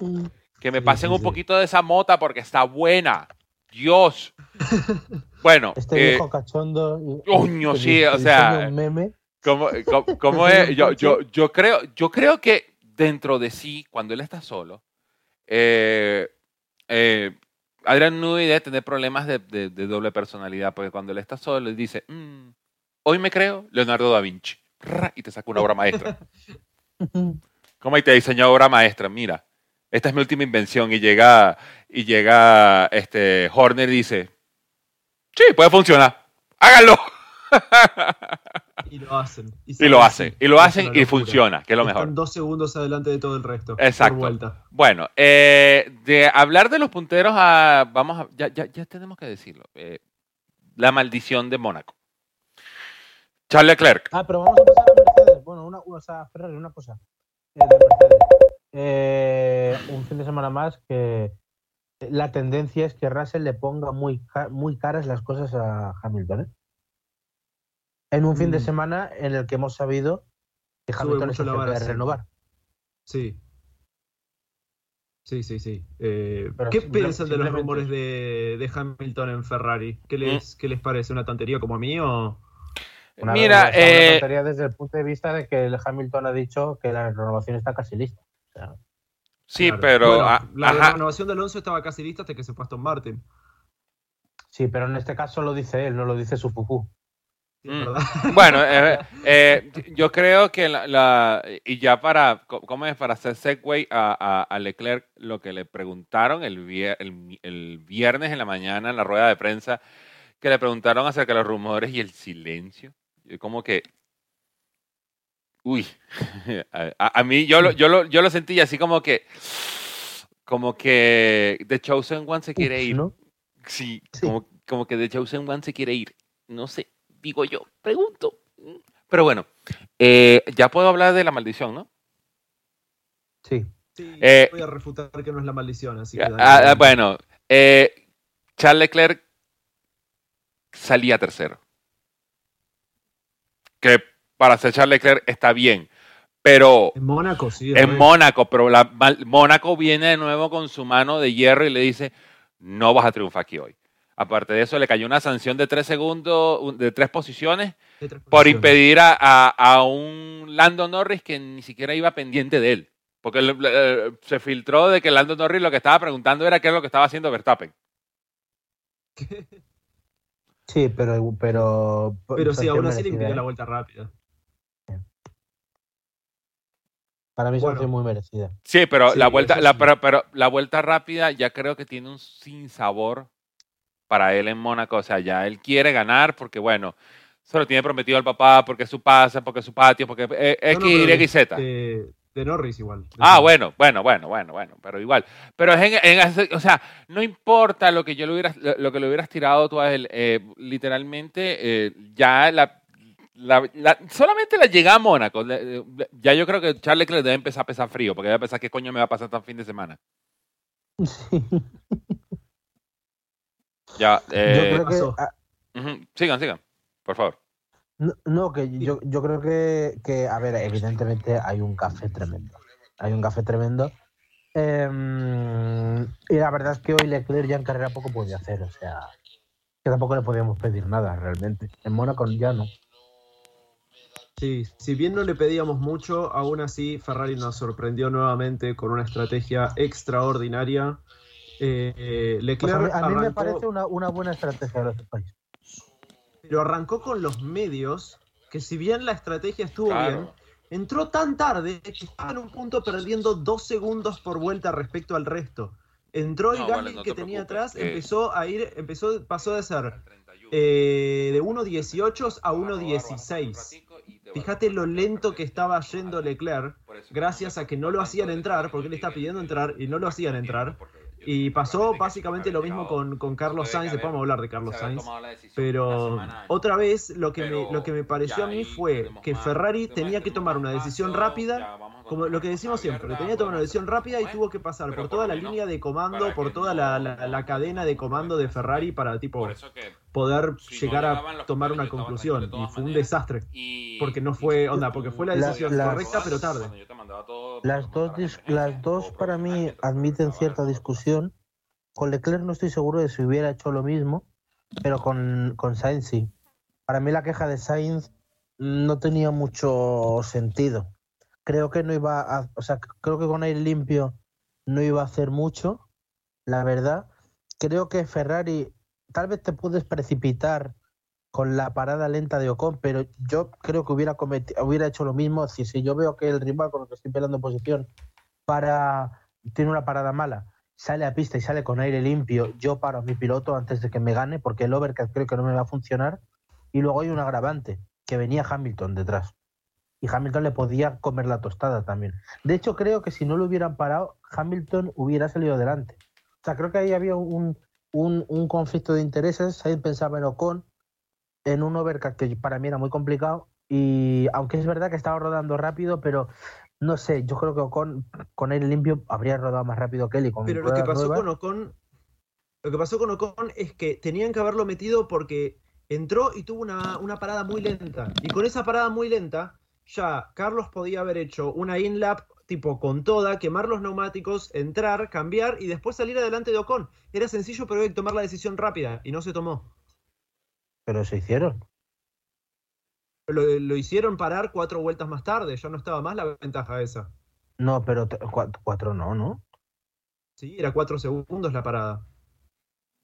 que me pasen un poquito de esa mota porque está buena. Dios. Bueno. Este viejo eh, cachondo. Coño, sí, o sea. meme ¿Cómo, cómo, es? Yo, yo, yo, creo, yo creo que dentro de sí, cuando él está solo, eh, eh, Adrian Newey debe tener problemas de, de, doble personalidad, porque cuando él está solo, él dice, mm, hoy me creo Leonardo da Vinci, y te saca una obra maestra. ¿Cómo te diseñó obra maestra? Mira, esta es mi última invención, y llega, y llega este Horner y dice, sí, puede funcionar, háganlo. Y lo hacen. Y, lo hacen. Y lo hacen y funciona, que es lo mejor. Están dos segundos adelante de todo el resto. Exacto. Bueno, eh, de hablar de los punteros a. Vamos a. Ya, ya, ya tenemos que decirlo. Eh, la maldición de Mónaco. Charles Leclerc. Ah, pero vamos a pasar a Mercedes. Bueno, una, o sea, Ferrari, una cosa. Eh, de Mercedes. un fin de semana más que la tendencia es que Russell le ponga muy, muy caras las cosas a Hamilton. ¿eh? En un fin de mm. semana en el que hemos sabido que Hamilton es de renovar. Sí. Sí, sí, sí. Eh, ¿Qué piensan de los rumores de, Hamilton en Ferrari? ¿Qué les, ¿Qué les parece? ¿Una tontería como a mí o...? Mira, eh... una tontería desde el punto de vista de que el Hamilton ha dicho que la renovación está casi lista. sí, pero... la, renovación de Alonso estaba casi lista hasta que se fue Aston Martin. Sí, pero en este caso lo dice él, no lo dice su Fuku. Mm. Bueno, eh, eh, yo creo que la, y ya para, ¿cómo es? Para hacer segue a, a, Leclerc, lo que le preguntaron el, el, viernes en la mañana en la rueda de prensa, que le preguntaron acerca de los rumores y el silencio. Como que, uy, a, mí yo lo, yo, lo, yo lo sentí así como que, como que The Chosen One se quiere ir. Sí, Como, como que The Chosen One se quiere ir. No sé, digo yo, pregunto. Pero bueno, eh, ya puedo hablar de la maldición, ¿no? Sí. sí eh, voy a refutar que no es la maldición, así que... Ah, ah, bueno, eh, Charles Leclerc salía tercero. Que para ser Charles Leclerc está bien, pero... En Mónaco, sí. En Mónaco, pero la, Mónaco viene de nuevo con su mano de hierro y le dice, no vas a triunfar aquí hoy. Aparte de eso, le cayó una sanción de tres segundos, de tres posiciones, por impedir a, un Lando Norris que ni siquiera iba pendiente de él. Porque se filtró de que Lando Norris lo que estaba preguntando era qué es lo que estaba haciendo Verstappen. Sí, pero. Pero, pero sí, aún así le impidió la vuelta rápida. Para mí bueno. muy merecida. Sí, pero la vuelta, la, pero, la vuelta rápida ya creo que tiene un sinsabor para él en Mónaco. O sea, ya él quiere ganar porque, bueno, se lo tiene prometido al papá, porque es su pase, porque es su patio, porque eh, X, Y, Z. De, Norris igual. ah, bueno, bueno, bueno, bueno, bueno, pero igual. Pero es en, o sea, no importa lo que yo le hubieras, lo que le hubieras tirado tú a él, eh, literalmente eh, ya la, solamente la llega a Mónaco. Ya yo creo que Charles le debe empezar a pesar frío, porque debe pensar qué coño me va a pasar tan fin de semana. Sí. Ya, eh, Sigan, sigan, por favor. No, que yo, yo creo que, que, a ver, evidentemente hay un café tremendo. Hay un café tremendo. Em, y la verdad es que hoy Leclerc ya en carrera poco puede hacer, o sea, que tampoco le podíamos pedir nada realmente. En Mónaco ya no. Sí, si bien no le pedíamos mucho, aún así Ferrari nos sorprendió nuevamente con una estrategia extraordinaria eh, pues a, mí, me parece una, buena estrategia de los países. Pero arrancó con los medios, que si bien la estrategia estuvo bien, entró tan tarde que estaba en un punto perdiendo dos segundos por vuelta respecto al resto. Entró y Gasly que tenía atrás, empezó a ir, empezó, pasó de ser eh, de 1.18 a 1.16. Fíjate lo lento que estaba yendo Leclerc, gracias a que no lo hacían entrar, porque él está pidiendo entrar y no lo hacían entrar. Y pasó básicamente lo mismo con, con Carlos Sainz, después vamos a hablar de Carlos Sainz. Pero otra vez lo que, me, lo que me pareció a mí fue que Ferrari tenía que tomar una decisión rápida, como lo que decimos siempre, tenía que tomar una decisión rápida y tuvo que pasar por toda la línea de comando, por toda la, la, cadena de comando de Ferrari para tipo poder llegar a tomar una conclusión. Y fue un desastre. Porque no fue, onda, porque fue la decisión correcta, pero tarde. Las dos, las dos para mí admiten cierta discusión. Con Leclerc no estoy seguro de si hubiera hecho lo mismo, pero con, con Sainz sí. Para mí la queja de Sainz no tenía mucho sentido. Creo que no iba a, o sea, creo que con aire limpio no iba a hacer mucho, la verdad. Creo que Ferrari tal vez te puedes precipitar con la parada lenta de Ocon, pero yo creo que hubiera hubiera hecho lo mismo si, si yo veo que el rival con el que estoy peleando posición para tiene una parada mala, sale a pista y sale con aire limpio, yo paro a mi piloto antes de que me gane, porque el overcut creo que no me va a funcionar. Y luego hay un agravante, que venía Hamilton detrás. Y Hamilton le podía comer la tostada también. De hecho, creo que si no lo hubieran parado, Hamilton hubiera salido adelante. O sea, creo que ahí había un, un, un conflicto de intereses. Ahí pensaba en Ocon, en un overcut que para mí era muy complicado. Y aunque es verdad que estaba rodando rápido, pero no sé, yo creo que Ocon con él limpio habría rodado más rápido que él. Y con pero lo que pasó con Ocon, lo que pasó con Ocon es que tenían que haberlo metido porque entró y tuvo una, una parada muy lenta. Y con esa parada muy lenta, ya Carlos podía haber hecho una in-lap tipo con toda, quemar los neumáticos, entrar, cambiar y después salir adelante de Ocon. Era sencillo, pero hay que tomar la decisión rápida y no se tomó. Pero se hicieron. Lo, hicieron parar cuatro vueltas más tarde, ya no estaba más la ventaja esa. No, pero cuatro, no, ¿no? Sí, era cuatro segundos la parada.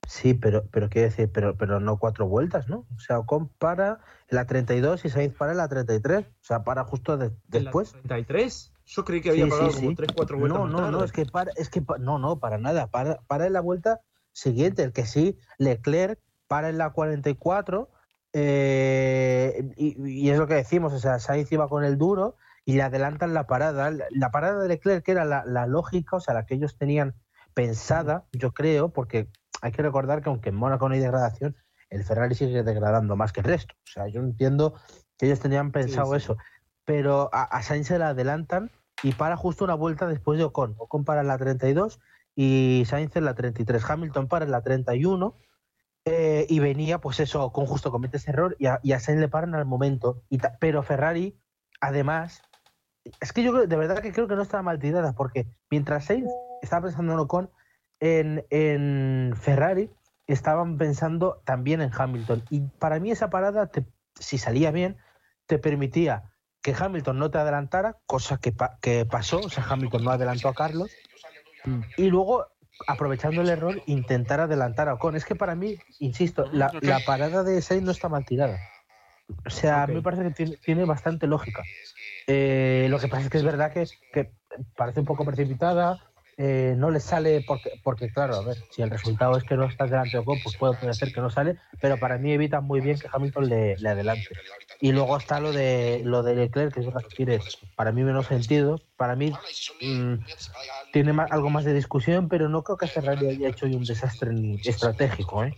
Sí, pero, pero quiere decir, pero, pero no cuatro vueltas, ¿no? O sea, Ocon para la 32 y Sainz para la 33. O sea, para justo de- ¿En la después. 33? Yo creí que había Sí, pagado sí, como sí. 3, 4 vueltas No, no, no, es que para, es que no, no, para nada. Para, para en la vuelta siguiente, el que sí, Leclerc para en la 44. eh, y, y es lo que decimos, o sea, Sainz iba con el duro y le adelantan la parada. La, parada de Leclerc, que era la, la lógica, o sea, la que ellos tenían pensada, yo creo, porque hay que recordar que aunque en Mónaco no hay degradación, el Ferrari sigue degradando más que el resto. O sea, yo entiendo que ellos tenían pensado sí. eso, pero a, Sainz se la adelantan y para justo una vuelta después de Ocon. Ocon para en la 32 y Sainz en la 33. Hamilton para en la 31 eh, y venía, pues eso, Ocon justo comete ese error y a, y a Sainz le paran al momento. Pero Ferrari, además, es que yo de verdad que creo que no estaba mal tirada porque mientras Sainz estaba pensando en Ocon, en, en Ferrari estaban pensando también en Hamilton. Y para mí esa parada, te- si salía bien, te permitía que Hamilton no te adelantara, cosa que, pa- que pasó, o sea, Hamilton no adelantó a Carlos, y luego, aprovechando el error, intentar adelantar a Ocon. Es que para mí, insisto, la, la parada de Sainz no está mal tirada. O sea, a mí me parece que tiene, tiene bastante lógica. Eh, lo que pasa es que es verdad que, que parece un poco precipitada, eh, no le sale porque, porque, claro, a ver, si el resultado es que no estás delante de Ocon, pues puede ser que no sale, pero para mí evita muy bien que Hamilton le, le adelante. Y luego está lo de lo de Leclerc, que es verdad que tiene para mí menos sentido. Para mí mm, tiene más- algo más de discusión, pero no creo que Ferrari haya hecho un desastre estratégico. ¿eh?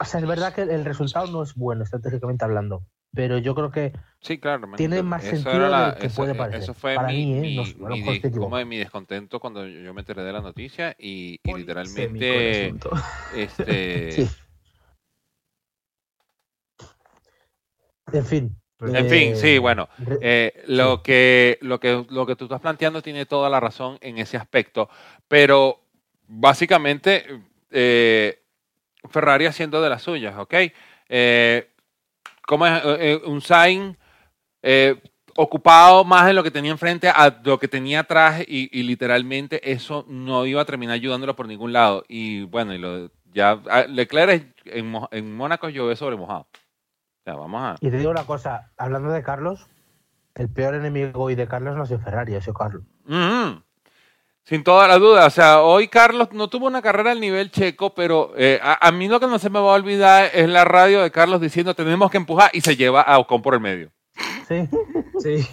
O sea, es verdad que el resultado no es bueno estratégicamente hablando, pero yo creo que Sí, claro. Tiene más Eso sentido la- que eso, puede eh, parecer. Eso fue Para mi, mí, ¿eh? mi- No como equivocado. mi descontento cuando yo me enteré de la noticia y, literalmente este Sí. En fin. En fin, sí, bueno, re- Eh, lo, que, lo, que, lo que tú estás planteando tiene toda la razón en ese aspecto, pero básicamente eh, Ferrari haciendo de las suyas, ¿ok? Eh, ¿Cómo es? Eh, eh, un Sainz eh, ocupado más en lo que tenía enfrente a lo que tenía atrás y, y literalmente eso no iba a terminar ayudándolo por ningún lado. Y bueno, y lo, ya ah, Leclerc en, en Mónaco llovió sobre mojado. Sea, vamos a... Y te digo una cosa, hablando de Carlos, el peor enemigo hoy de Carlos no ha sido Ferrari, ha sido Carlos. Mm, Sin toda la duda. O sea, hoy Carlos no tuvo una carrera al nivel checo, pero eh, a, a mí lo que no se me va a olvidar es la radio de Carlos diciendo tenemos que empujar y se lleva a Ocon por el medio. Sí, Sí.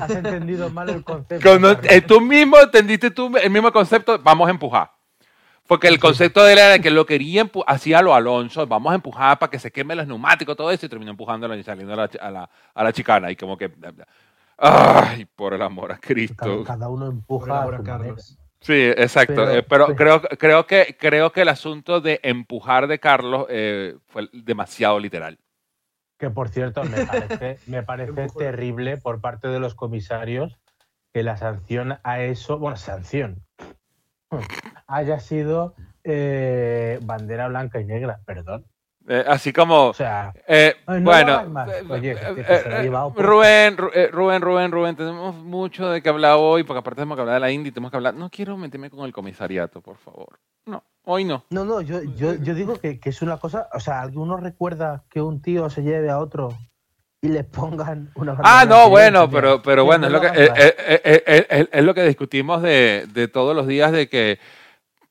has entendido mal el concepto. Cuando, eh, tú mismo entendiste tú el mismo concepto, vamos a empujar. Porque el concepto de él era que lo quería hacía lo Alonso, vamos a empujar para que se queme los neumáticos, todo eso, y terminó empujándolo y saliendo a la, a la, a la chicana. Y como que. ¡Ay! Por el amor a Cristo. cada uno empuja a. Carlos. Sí, exacto. Pero- eh, Pero, pero- creo, creo, que, creo que el asunto de empujar de Carlos eh, fue demasiado literal. Que por cierto, me parece, me parece terrible por parte de los comisarios que la sanción a eso, bueno, sanción, haya sido eh, bandera blanca y negra, perdón. Eh, así como. O sea, eh, no bueno, más. eh, que se llevado por- Rubén, Ru- Rubén, Rubén, Rubén, tenemos mucho de que hablar hoy, porque aparte tenemos que hablar de la Indy, tenemos que hablar. No quiero meterme con el comisariato, por favor. No, hoy no. no, no, yo, yo, yo digo que, que es una cosa, o sea, ¿alguno recuerda que un tío se lleve a otro y le pongan una Ah, no, bueno, pero, pero bueno, no es lo que, eh, es lo que discutimos de, de todos los días de que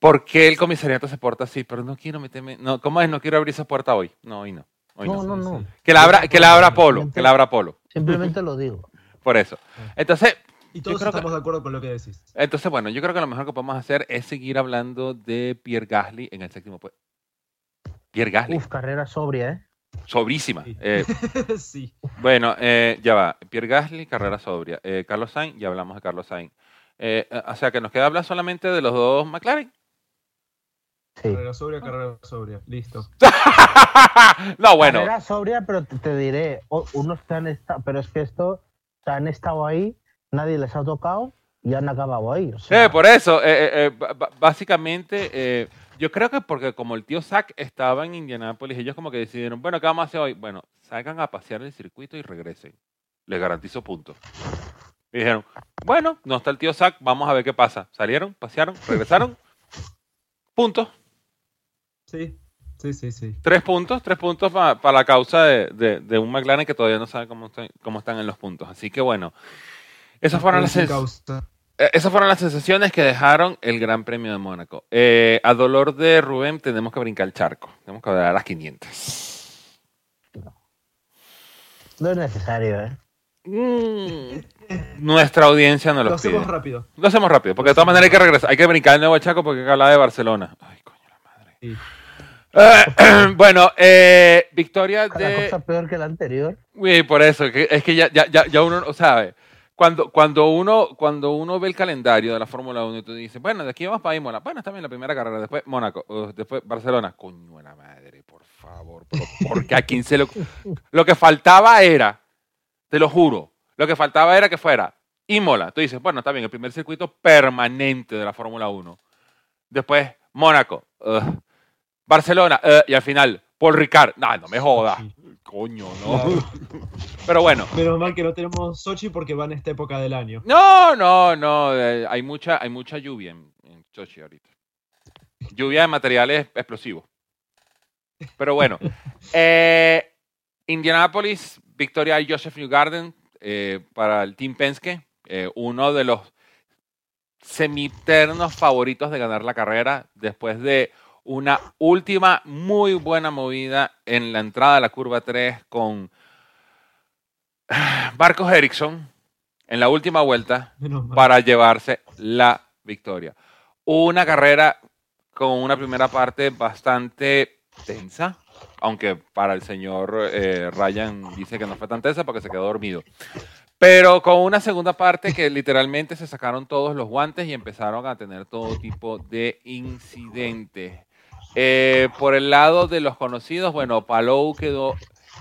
por qué el comisariato se porta así, pero no quiero meterme, no, ¿cómo es? No quiero abrir esa puerta hoy. No, hoy no. Hoy no. No, no, no. Que la abra, que la abra Polo, que la abra Polo, Simplemente lo digo. por eso. Entonces, Y todos que- estamos de acuerdo con lo que decís. entonces, bueno, yo creo que lo mejor que podemos hacer es seguir hablando de Pierre Gasly en el séptimo puesto. Pierre Gasly, Uf, carrera sobria, ¿eh? sobrísima. Sí. Eh, sí. Bueno, eh, ya va. Pierre Gasly, carrera sobria. Eh, Carlos Sainz, ya hablamos de Carlos Sainz. Eh, o sea que nos queda hablar solamente de los dos McLaren. Sí. Carrera sobria, carrera sobria. Listo. no, bueno. Carrera sobria, pero te, te diré, unos que han estado, pero es que esto, o sea, han estado ahí, nadie les ha tocado y han acabado ahí. O sea, Eh, por eso, eh, eh, eh, básicamente, eh, yo creo que porque como el tío Zack estaba en Indianápolis, ellos como que decidieron, bueno, ¿qué vamos a hacer hoy? Bueno, salgan a pasear el circuito y regresen. Les garantizo puntos. Y dijeron, bueno, no está el tío Zack, vamos a ver qué pasa. Salieron, pasearon, regresaron, puntos. Sí. Sí, sí, sí. Tres puntos, tres puntos para la causa de, de- de un McLaren que todavía no sabe cómo, está- cómo están en los puntos. Así que bueno, esas fueron las, causa. eh, esas fueron las sensaciones que dejaron el Gran Premio de Mónaco. Eh, a dolor de Rubén tenemos que brincar el charco, tenemos que hablar a las 500. No es necesario, ¿eh? Mm, nuestra audiencia no Lo lo, hacemos pide. rápido. Lo hacemos rápido, porque de todas maneras hay que regresar, hay que brincar el nuevo chaco porque hay que hablar de Barcelona. Ay, coño la madre. Sí. Eh, bueno, eh, victoria La de... cosa peor que la anterior. Uy, por eso, que- es que ya, ya, ya, ya uno no sabe. Cuando, cuando, uno, cuando uno ve el calendario de la Fórmula 1 y tú dices, bueno, de aquí vamos para Imola. Bueno, está bien la primera carrera, después Mónaco, después Barcelona. Coño la madre, por favor. pero Porque a 15 lo, lo que faltaba era, te lo juro, lo que faltaba era que fuera Imola. Tú dices, bueno, está bien, el primer circuito permanente de la Fórmula 1. Después Mónaco, Barcelona, uh, y al final Paul Ricard. No, no me jodas. Coño, no. Claro. Pero bueno. Menos mal que no tenemos Sochi porque va en esta época del año. No, no, no. eh, hay, mucha, hay mucha lluvia en, en Sochi ahorita. Lluvia de materiales explosivos. Pero bueno. eh, Indianapolis, victoria de Joseph Newgarden eh, para el Team Penske. eh, uno de los semiternos favoritos de ganar la carrera después de una última muy buena movida en la entrada de la curva 3 con Marcos Ericsson en la última vuelta para llevarse la victoria. Una carrera con una primera parte bastante tensa, aunque para el señor eh, Ryan dice que no fue tan tensa porque se quedó dormido. Pero con una segunda parte que literalmente se sacaron todos los guantes y empezaron a tener todo tipo de incidentes. Eh, por el lado de los conocidos, bueno, Palou quedó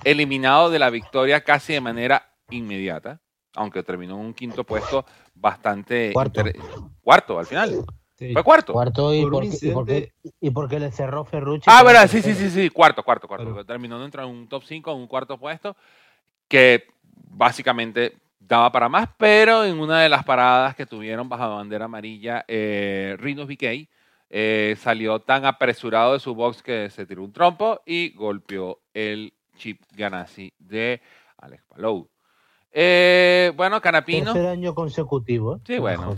eliminado de la victoria casi de manera inmediata, aunque terminó en un quinto puesto bastante... Cuarto. inter- Cuarto, al final. Sí. Fue cuarto. Cuarto y Por porque, y, porque, incidente- y porque le cerró Ferrucci. Ah, verdad, sí, sí, sí, sí, cuarto, cuarto, cuarto. Claro. Terminó dentro de un top 5, en un cuarto puesto, que básicamente daba para más, pero en una de las paradas que tuvieron bajo bandera amarilla, eh, Rinus BK eh, salió tan apresurado de su box que se tiró un trompo y golpeó el chip Ganassi de Alex Palou. Eh, bueno, Canapino. Tercer año consecutivo. ¿eh? Sí, bueno.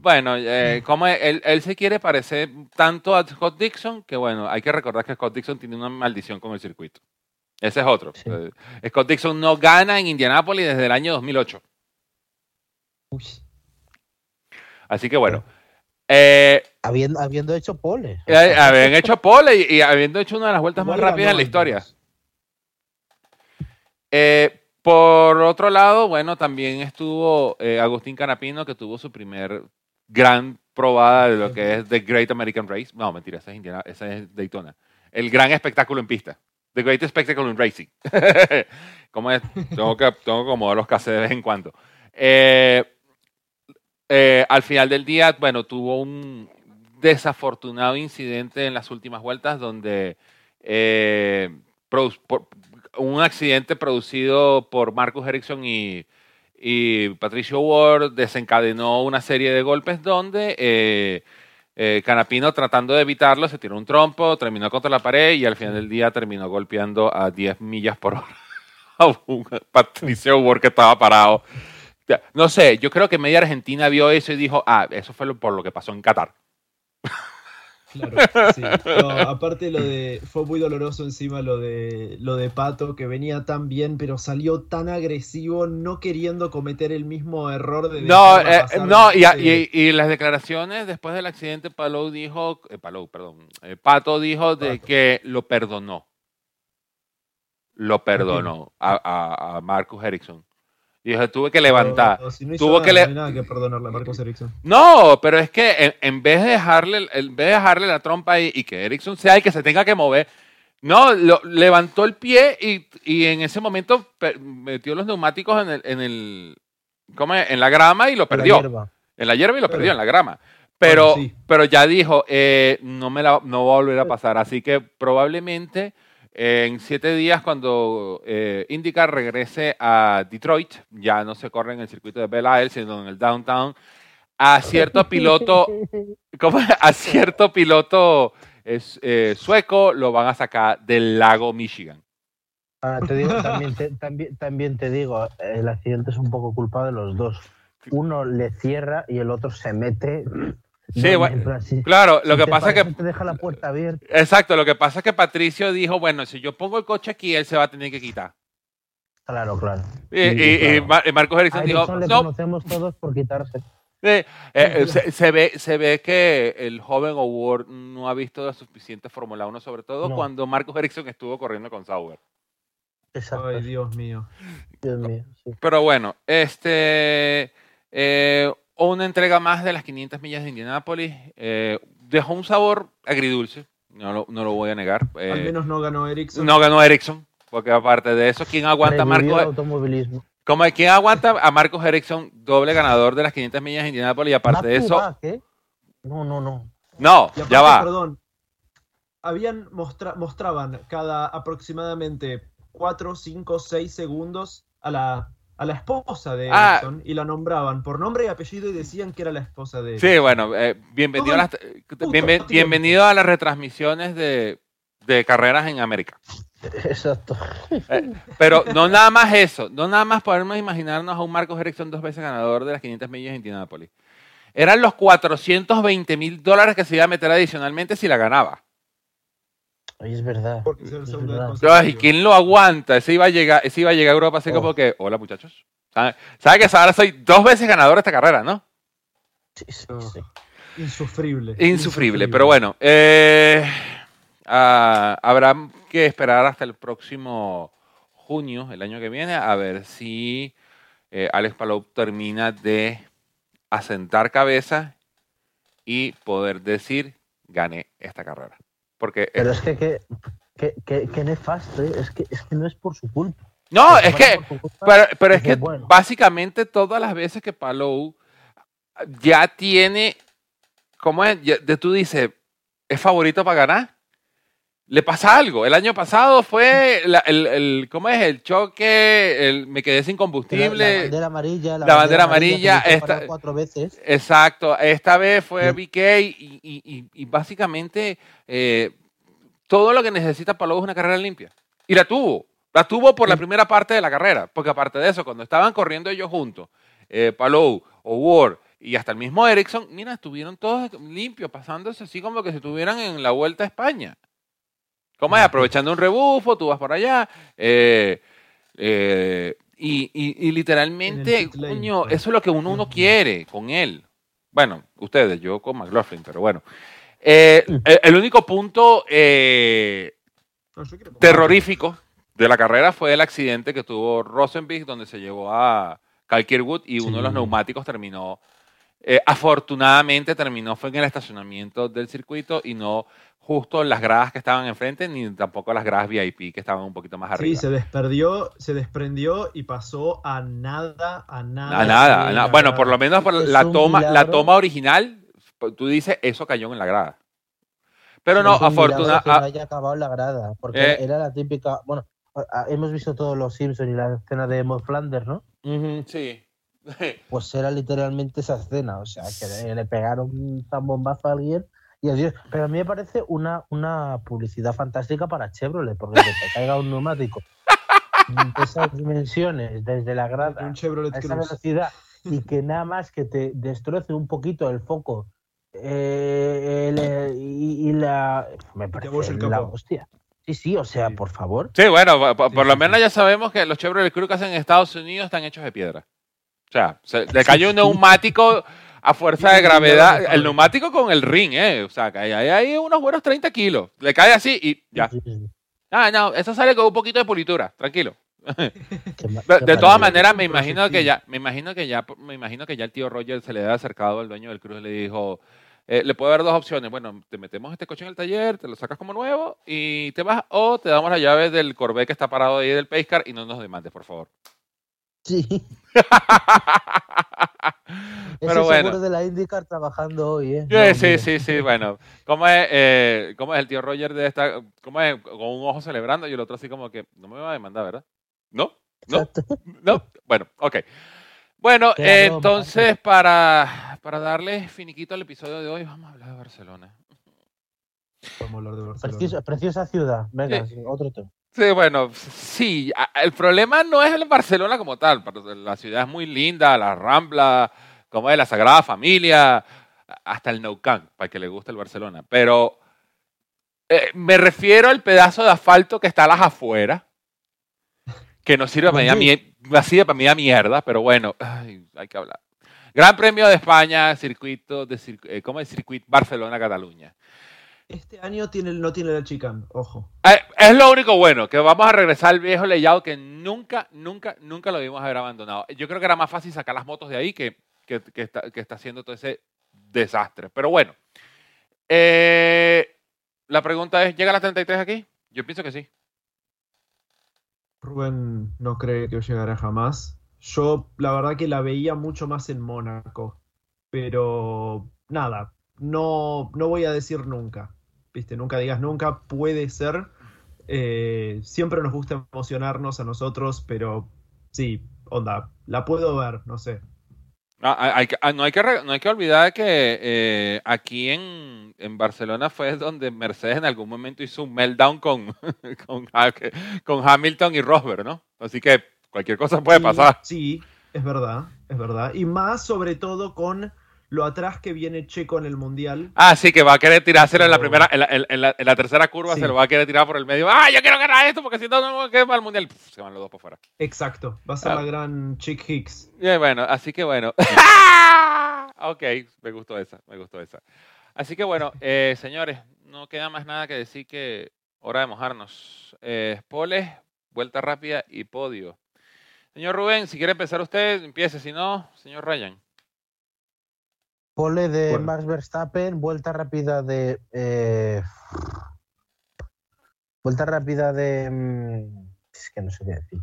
Bueno, eh, como él, él se quiere parecer tanto a Scott Dixon, que bueno, hay que recordar que Scott Dixon tiene una maldición con el circuito. Ese es otro. Sí. Scott Dixon no gana en Indianápolis desde el año 2008. Uy. Así que bueno. Eh, Habiendo, habiendo hecho pole. eh, habían hecho pole y, y habiendo hecho una de las vueltas más rápidas en la historia. Eh, por otro lado, bueno, también estuvo Agustín Canapino, que tuvo su primer gran probada de lo que es The Great American Race. No, mentira, esa es, Indiana, esa es Daytona. El gran espectáculo en pista. The Great Spectacle in Racing. ¿Cómo es? Tengo que, tengo que acomodar los cases de vez en cuando. Eh, eh, al final del día, bueno, tuvo un desafortunado incidente en las últimas vueltas donde eh, un accidente producido por Marcus Ericsson y, y Patricio Ward desencadenó una serie de golpes donde eh, eh, Canapino tratando de evitarlo se tiró un trompo, terminó contra la pared y al final del día terminó golpeando a 10 millas por hora a un Patricio Ward que estaba parado. No sé, yo creo que media Argentina vio eso y dijo, ah, eso fue lo- por lo que pasó en Qatar. Claro, sí. No, aparte lo de. Fue muy doloroso encima lo de lo de Pato, que venía tan bien, pero salió tan agresivo, no queriendo cometer el mismo error de No, eh, no y, de- y- y las declaraciones después del accidente, Palou dijo, eh, Palou, perdón, eh, Pato dijo de Pato. que lo perdonó. Lo perdonó a, a- a Marcus Ericsson. Y tuve que levantar. Pero si no Tuvo que le- no hay nada que perdonarle a Marcos Ericsson. No, pero es que en, en vez de dejarle, en vez de dejarle la trompa ahí y que Ericsson sea el que se tenga que mover, no, lo- levantó el pie y, y en ese momento metió los neumáticos en el, en el ¿cómo es? en la grama y lo La perdió. hierba. En la hierba y lo perdió en la grama. Pero, Bueno, sí. pero ya dijo, eh, no, me la, no va a volver a pasar. Así que probablemente en siete días, cuando eh, IndyCar regrese a Detroit, ya no se corre en el circuito de Belle Isle, sino en el downtown, a cierto piloto, ¿cómo a cierto piloto es eh, sueco, lo van a sacar del lago Michigan. Ahora te digo, también te, también, también te digo, el accidente es un poco culpa de los dos. Uno le cierra y el otro se mete. Sí, No, bueno, Claro, lo si que te pasa es que te deja la puerta abierta. Exacto, lo que pasa es que Patricio dijo, bueno, si yo pongo el coche aquí, él se va a tener que quitar. Claro, claro. Y, Sí, y- Marcos Erickson dijo, Ericsson le no, conocemos todos por quitarse. eh, eh, se, se ve, se ve que el joven O'Ward no ha visto la suficiente Fórmula 1, sobre todo No. cuando Marcos Erickson estuvo corriendo con Sauber. Exacto. Ay, Dios mío. Dios mío. sí. Pero bueno, este eh, una entrega más de las 500 millas de Indianápolis eh, dejó un sabor agridulce, no lo, no lo voy a negar. eh, Al menos no ganó Ericsson. no ganó Erickson, porque aparte de eso, ¿quién aguanta Marcos? automovilismo. Como ¿Quién aguanta a Marcos Erickson, doble ganador de las 500 millas de Indianápolis? Y aparte de eso, ¿eh? No, no, no. no, aparte, ya va. Perdón. Habían mostra- mostraban cada aproximadamente 4, 5, 6 segundos a la, a la esposa de Ah. Ericsson y la nombraban por nombre y apellido y decían que era la esposa de Sí, bueno, eh, bienvenido, a las, bienvenido a las retransmisiones de, de carreras en América. Exacto. Eh, pero no nada más eso, no nada más podemos imaginarnos a un Marcos Erickson dos veces ganador de las 500 millas de Indianápolis. Eran los 420 mil dólares que se iba a meter adicionalmente si la ganaba. Ay, es verdad. Porque es el es segundo verdad. consecutivo. Ay, ¿quién lo aguanta? Ese iba a llegar, ese iba a llegar a Europa así Oh. como que, hola muchachos. ¿Sabe, ¿Sabe que ahora soy dos veces ganador de esta carrera, no? Sí, sí, sí. Insufrible. Insufrible, pero bueno. eh, ah, habrá que esperar hasta el próximo junio, el año que viene, a ver si eh, Alex Palou termina de asentar cabeza y poder decir, gané esta carrera. Porque Pero es que qué que, que, que nefasto, ¿eh? es, que, es que no es por su culpa. no, es que culpa, Pero, pero es que bueno. básicamente todas las veces que Palou ya tiene, ¿cómo es? Ya- de tú dices, es favorito para ganar, le pasa algo. El año pasado fue la- el, el- ¿cómo es? El choque, el, me quedé sin que la- La, combustible. bandera amarilla, la, la bandera amarilla, esta- cuatro veces. Exacto, esta vez fue. BK y, y- y- y básicamente eh, todo lo que necesita Palou es una carrera limpia. Y la tuvo, la tuvo por la primera parte de la carrera, porque aparte de eso, cuando estaban corriendo ellos juntos, eh, Palou, O'Ward y hasta el mismo Ericsson, mira, estuvieron todos limpios, pasándose así como que si estuvieran en la Vuelta a España. ¿Cómo es? Aprovechando un rebufo, tú vas por allá. eh, eh, y, y- y literalmente, coño, eso es lo que uno, uno quiere con él. Bueno, ustedes, yo con McLaughlin, pero bueno. Eh, el, único punto terrorífico de la carrera fue el accidente que tuvo Rosenberg, donde se llevó a Kyle Kirkwood y uno de los neumáticos terminó, eh, afortunadamente terminó fue en el estacionamiento del circuito y no justo en las gradas que estaban enfrente, ni tampoco las gradas VIP que estaban un poquito más Sí, arriba. se desperdió, se desprendió y pasó a nada, a nada. a nada, a nada. la Bueno, por lo menos por la toma, la milagro. toma original, pues, tú dices, eso cayó en la grada. Pero no, afortunadamente... que no haya acabado en la grada, porque Eh. era la típica. Bueno, hemos visto todos los Simpsons y la escena de Maud Flanders, ¿no? sí. Pues era literalmente esa escena, o sea, que le, le pegaron un zambombazo a alguien y adiós. Pero a mí me parece una, una publicidad fantástica para Chevrolet, porque que te caiga un neumático de esas dimensiones, desde la grada, Un Chevrolet a esa Cruz. velocidad, y que nada más que te destroce un poquito el foco eh, el- y, y la. Me parece el la hostia. Sí, sí, o sea, Sí. por favor. Sí, bueno, po- po- por, Sí, lo sí, menos ya sabemos que los Chevrolet Cruz que hacen en Estados Unidos están hechos de piedra. O sea, se- le cayó un neumático a fuerza de gravedad. El neumático con el ring, ¿eh? O sea, que hay, hay- unos buenos 30 kilos. Le cae así y ya. Ah, no, eso sale con un poquito de politura, tranquilo. De, de todas maneras, me imagino que ya, me imagino que ya, me imagino que ya el tío Roger se le ha acercado al dueño del Cruz y le dijo, eh, le puede dar dos opciones. Bueno, te metemos este coche en el taller, te lo sacas como nuevo y te vas, o te damos la llave del Corvette que está parado ahí del Pacecar y no nos demandes, por favor. Sí. Pero Ese bueno. seguro de la IndyCar trabajando hoy, ¿eh? Sí, No, sí, sí, sí, bueno. ¿Cómo es, eh, ¿Cómo es el tío Roger de esta? ¿Cómo es? Con un ojo celebrando y el otro así como que, no me va a demandar, ¿verdad? ¿No? ¿No? Exacto. No, bueno, ok. Bueno, entonces para, para darle finiquito al episodio de hoy, vamos a hablar de Barcelona. Podemos hablar de Barcelona. Preciosa, preciosa ciudad. Venga, sí, otro tema. Sí, bueno, sí, el problema no es el Barcelona como tal, la ciudad es muy linda, la Rambla, como es la Sagrada Familia, hasta el Nou Camp, para que le guste el Barcelona, pero eh, me refiero al pedazo de asfalto que está a las afueras, que no sirve para mí, a Madrid. mie- sirve para mí a mierda, pero bueno, ay, hay que hablar. Gran Premio de España, circuito de eh, ¿cómo es? Circuito Barcelona-Cataluña. Este año tiene, no tiene la chicane, ojo. Eh, Es lo único bueno, que vamos a regresar al viejo layout que nunca, nunca, nunca lo debimos haber abandonado. Yo creo que era más fácil sacar las motos de ahí que, que, que está, que está haciendo todo ese desastre. Pero bueno, eh, la pregunta es, ¿llega la 33 aquí? Yo pienso que sí. Rubén no cree que llegará jamás. Yo, la verdad que la veía mucho más en Mónaco. Pero nada, no, no voy a decir nunca. ¿Viste? Nunca digas nunca, puede ser. Eh, siempre nos gusta emocionarnos a nosotros, pero sí, onda, la puedo ver, no sé. Ah, hay- ah, no, hay que, no hay que olvidar que eh, aquí en, en Barcelona fue donde Mercedes en algún momento hizo un meltdown con, con, con Hamilton y Rosberg, ¿no? Así que cualquier cosa puede Sí, pasar. Sí, es verdad, es verdad. Y más sobre todo con lo atrás que viene Checo en el Mundial. Ah, sí, que va a querer tirárselo en la Pero- primera, en la, en- en la- en la tercera curva Sí. se lo va a querer tirar por el medio. ¡Ah, yo quiero ganar esto porque si no, no me quedo para el mundial! Pff, se van los dos por fuera. Exacto, va a ser Ah. la gran Chick Hicks. Bien, bueno, así que bueno. ok, me gustó esa, me gustó esa. Así que bueno, eh, señores, no queda más nada que decir que hora de mojarnos. Eh, poles, vuelta rápida y podio. Señor Rubén, si quiere empezar usted, empiece. Si no, señor Ryan. Pole de Bueno. Max Verstappen, vuelta rápida de. eh, vuelta rápida de. mm, Es que no sé qué decir.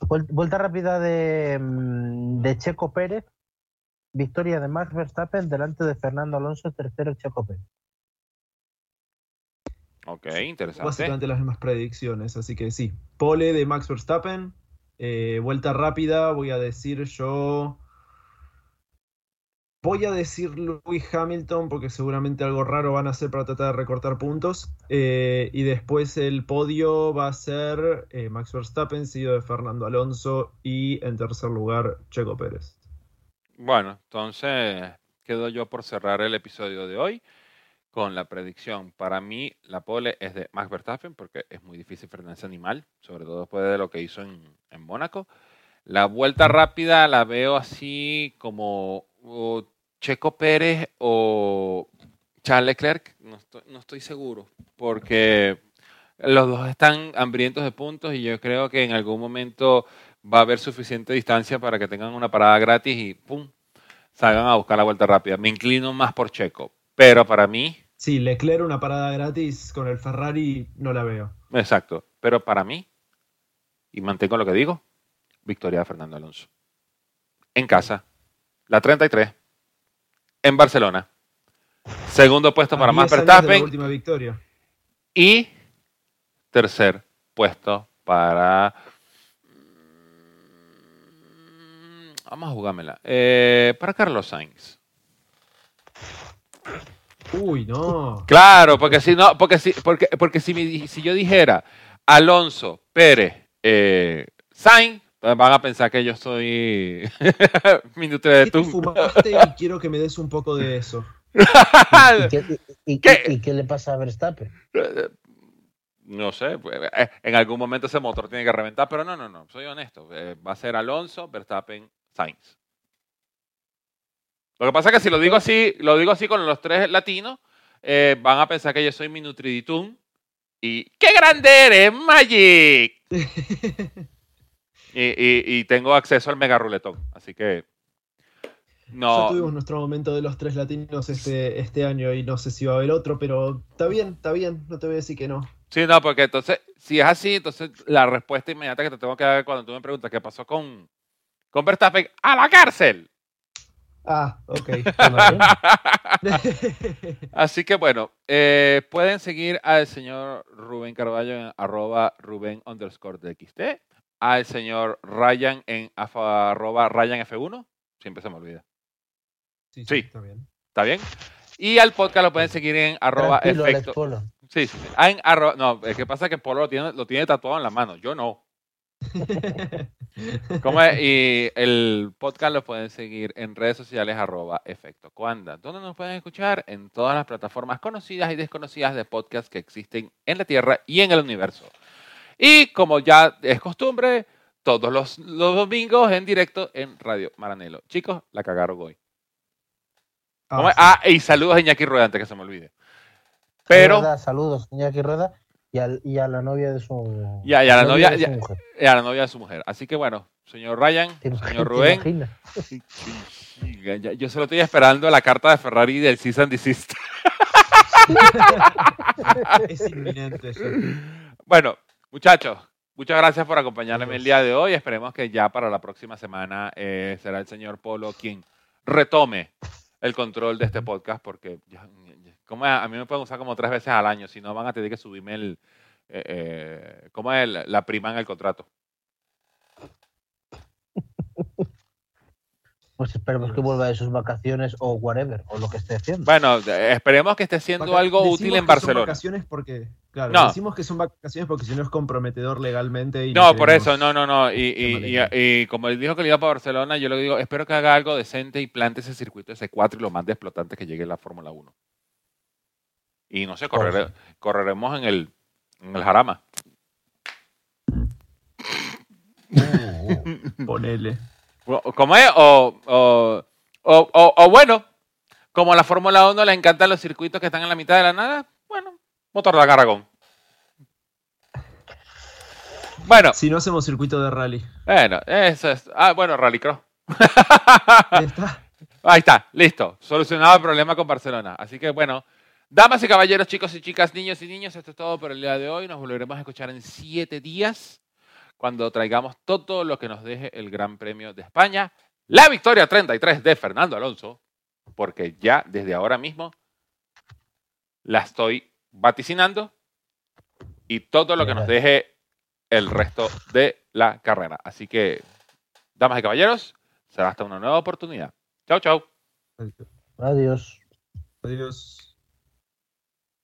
Vuel- Vuelta rápida de, mm, de Checo Pérez. Victoria de Max Verstappen delante de Fernando Alonso, tercero Checo Pérez. Ok, interesante. Básicamente las mismas predicciones, así que sí. Pole de Max Verstappen, eh, vuelta rápida, voy a decir yo. Voy a decir Lewis Hamilton porque seguramente algo raro van a hacer para tratar de recortar puntos. Eh, y después el podio va a ser eh, Max Verstappen, seguido de Fernando Alonso y en tercer lugar Checo Pérez. Bueno, entonces quedo yo por cerrar el episodio de hoy con la predicción. Para mí, la pole es de Max Verstappen porque es muy difícil frenar ese animal, sobre todo después de lo que hizo en, en Mónaco. La vuelta rápida la veo así como o Checo Pérez o Charles Leclerc. No estoy, no estoy seguro porque los dos están hambrientos de puntos y yo creo que en algún momento va a haber suficiente distancia para que tengan una parada gratis y ¡pum! salgan a buscar la vuelta rápida. Me inclino más por Checo, pero para mí, Sí, Leclerc una parada gratis con el Ferrari no la veo. exacto, pero para mí, y mantengo lo que digo, victoria de Fernando Alonso. En casa, la 33, en Barcelona. Segundo puesto para Max 10 años de la Verstappen última victoria. y tercer puesto para... Mm, Vamos a jugármela. Eh, para Carlos Sainz. Uy, no. Claro, porque si no, porque si, porque, porque si, mi- si yo dijera Alonso, Pérez, eh, Sainz, van a pensar que yo soy minuto de ¿Qué te tú. fumaste y quiero que me des un poco de eso? ¿Y qué, y- y- ¿Qué? y qué le pasa a Verstappen? No sé, pues, eh, en algún momento ese motor tiene que reventar, pero no, no, no, soy honesto. eh, va a ser Alonso, Verstappen, Sainz. Lo que pasa es que si lo digo así, lo digo así con los tres latinos, eh, van a pensar que yo soy mi Nutriditun y ¡qué grande eres, Magic! Y, y- y tengo acceso al mega ruletón, así que Ya no. tuvimos nuestro momento de los tres latinos este, este año y no sé si va a haber otro, pero está bien, está bien, no te voy a decir que no. Sí, no, porque entonces, si es así, entonces la respuesta inmediata que te tengo que dar cuando tú me preguntas qué pasó con, con Verstappen, ¡a la cárcel! Ah, ok. Así que bueno, eh, pueden seguir al señor Rubén Carballo en arroba Rubén underscore DXT, al señor Ryan en afa- arroba Ryan F1, siempre se me olvida. sí, Sí. está bien. ¿Está bien? Y al podcast lo pueden seguir en arroba Tranquilo, efecto. Polo. Sí, sí. Ah, en arroba- no, es que pasa que Polo lo tiene, lo tiene tatuado en la mano. Yo no. ¿Cómo es? Y el podcast lo pueden seguir en redes sociales arroba efecto cuanda. ¿Dónde nos pueden escuchar? En todas las plataformas conocidas y desconocidas de podcast que existen en la Tierra y en el universo. Y como ya es costumbre, todos los, los domingos en directo en Radio Maranelo. Chicos, la cagaron hoy. ¿Cómo es? Ah, y saludos a Iñaki Rueda, antes que se me olvide. Pero, Rueda, saludos, Iñaki Rueda, y, al- y a la novia de su. Ya, ya, la novia- de su ya- mujer. y a la novia de su mujer. Así que bueno, señor Ryan, ¿Te imag- señor Rubén, Yo solo estoy esperando la carta de Ferrari del Cease and Desist. es inminente. eso. Bueno, muchachos, muchas gracias por acompañarme el día de hoy. Esperemos que ya para la próxima semana eh, será el señor Polo quien retome el control de este podcast, porque ya- ya- ¿cómo es? a mí me pueden usar como tres veces al año, si no van a tener que subirme el, eh, eh, ¿cómo es? La- la prima en el contrato. Pues esperemos que vuelva de sus vacaciones o whatever, o lo que esté haciendo. Bueno, esperemos que esté siendo Vaca- algo decimos útil en que son Barcelona. vacaciones porque, claro, No. decimos que son vacaciones porque si no es comprometedor legalmente. Y No, por eso, no, no, no. Y, y- y- como él dijo que le iba para Barcelona, yo le digo, espero que haga algo decente y plante ese circuito S4 y lo mande antes que llegue la Fórmula 1. Y no sé, correre- correremos en el, en el Jarama. Ponele. ¿Cómo es? O, o, o- bueno, como a la Fórmula 1 le encantan los circuitos que están en la mitad de la nada, bueno, motor de Aragón. Bueno, Si no hacemos circuito de rally. bueno, eso es. Ah, bueno, Rallycross. Ahí está. Ahí está, listo. Solucionado el problema con Barcelona. Así que bueno, damas y caballeros, chicos y chicas, niños y niños, esto es todo por el día de hoy. Nos volveremos a escuchar en siete días cuando traigamos todo lo que nos deje el Gran Premio de España. La victoria 33 de Fernando Alonso, porque ya desde ahora mismo la estoy vaticinando y todo lo que nos deje el resto de la carrera. Así que, damas y caballeros, será hasta una nueva oportunidad. Chao, chao. Adiós. Adiós.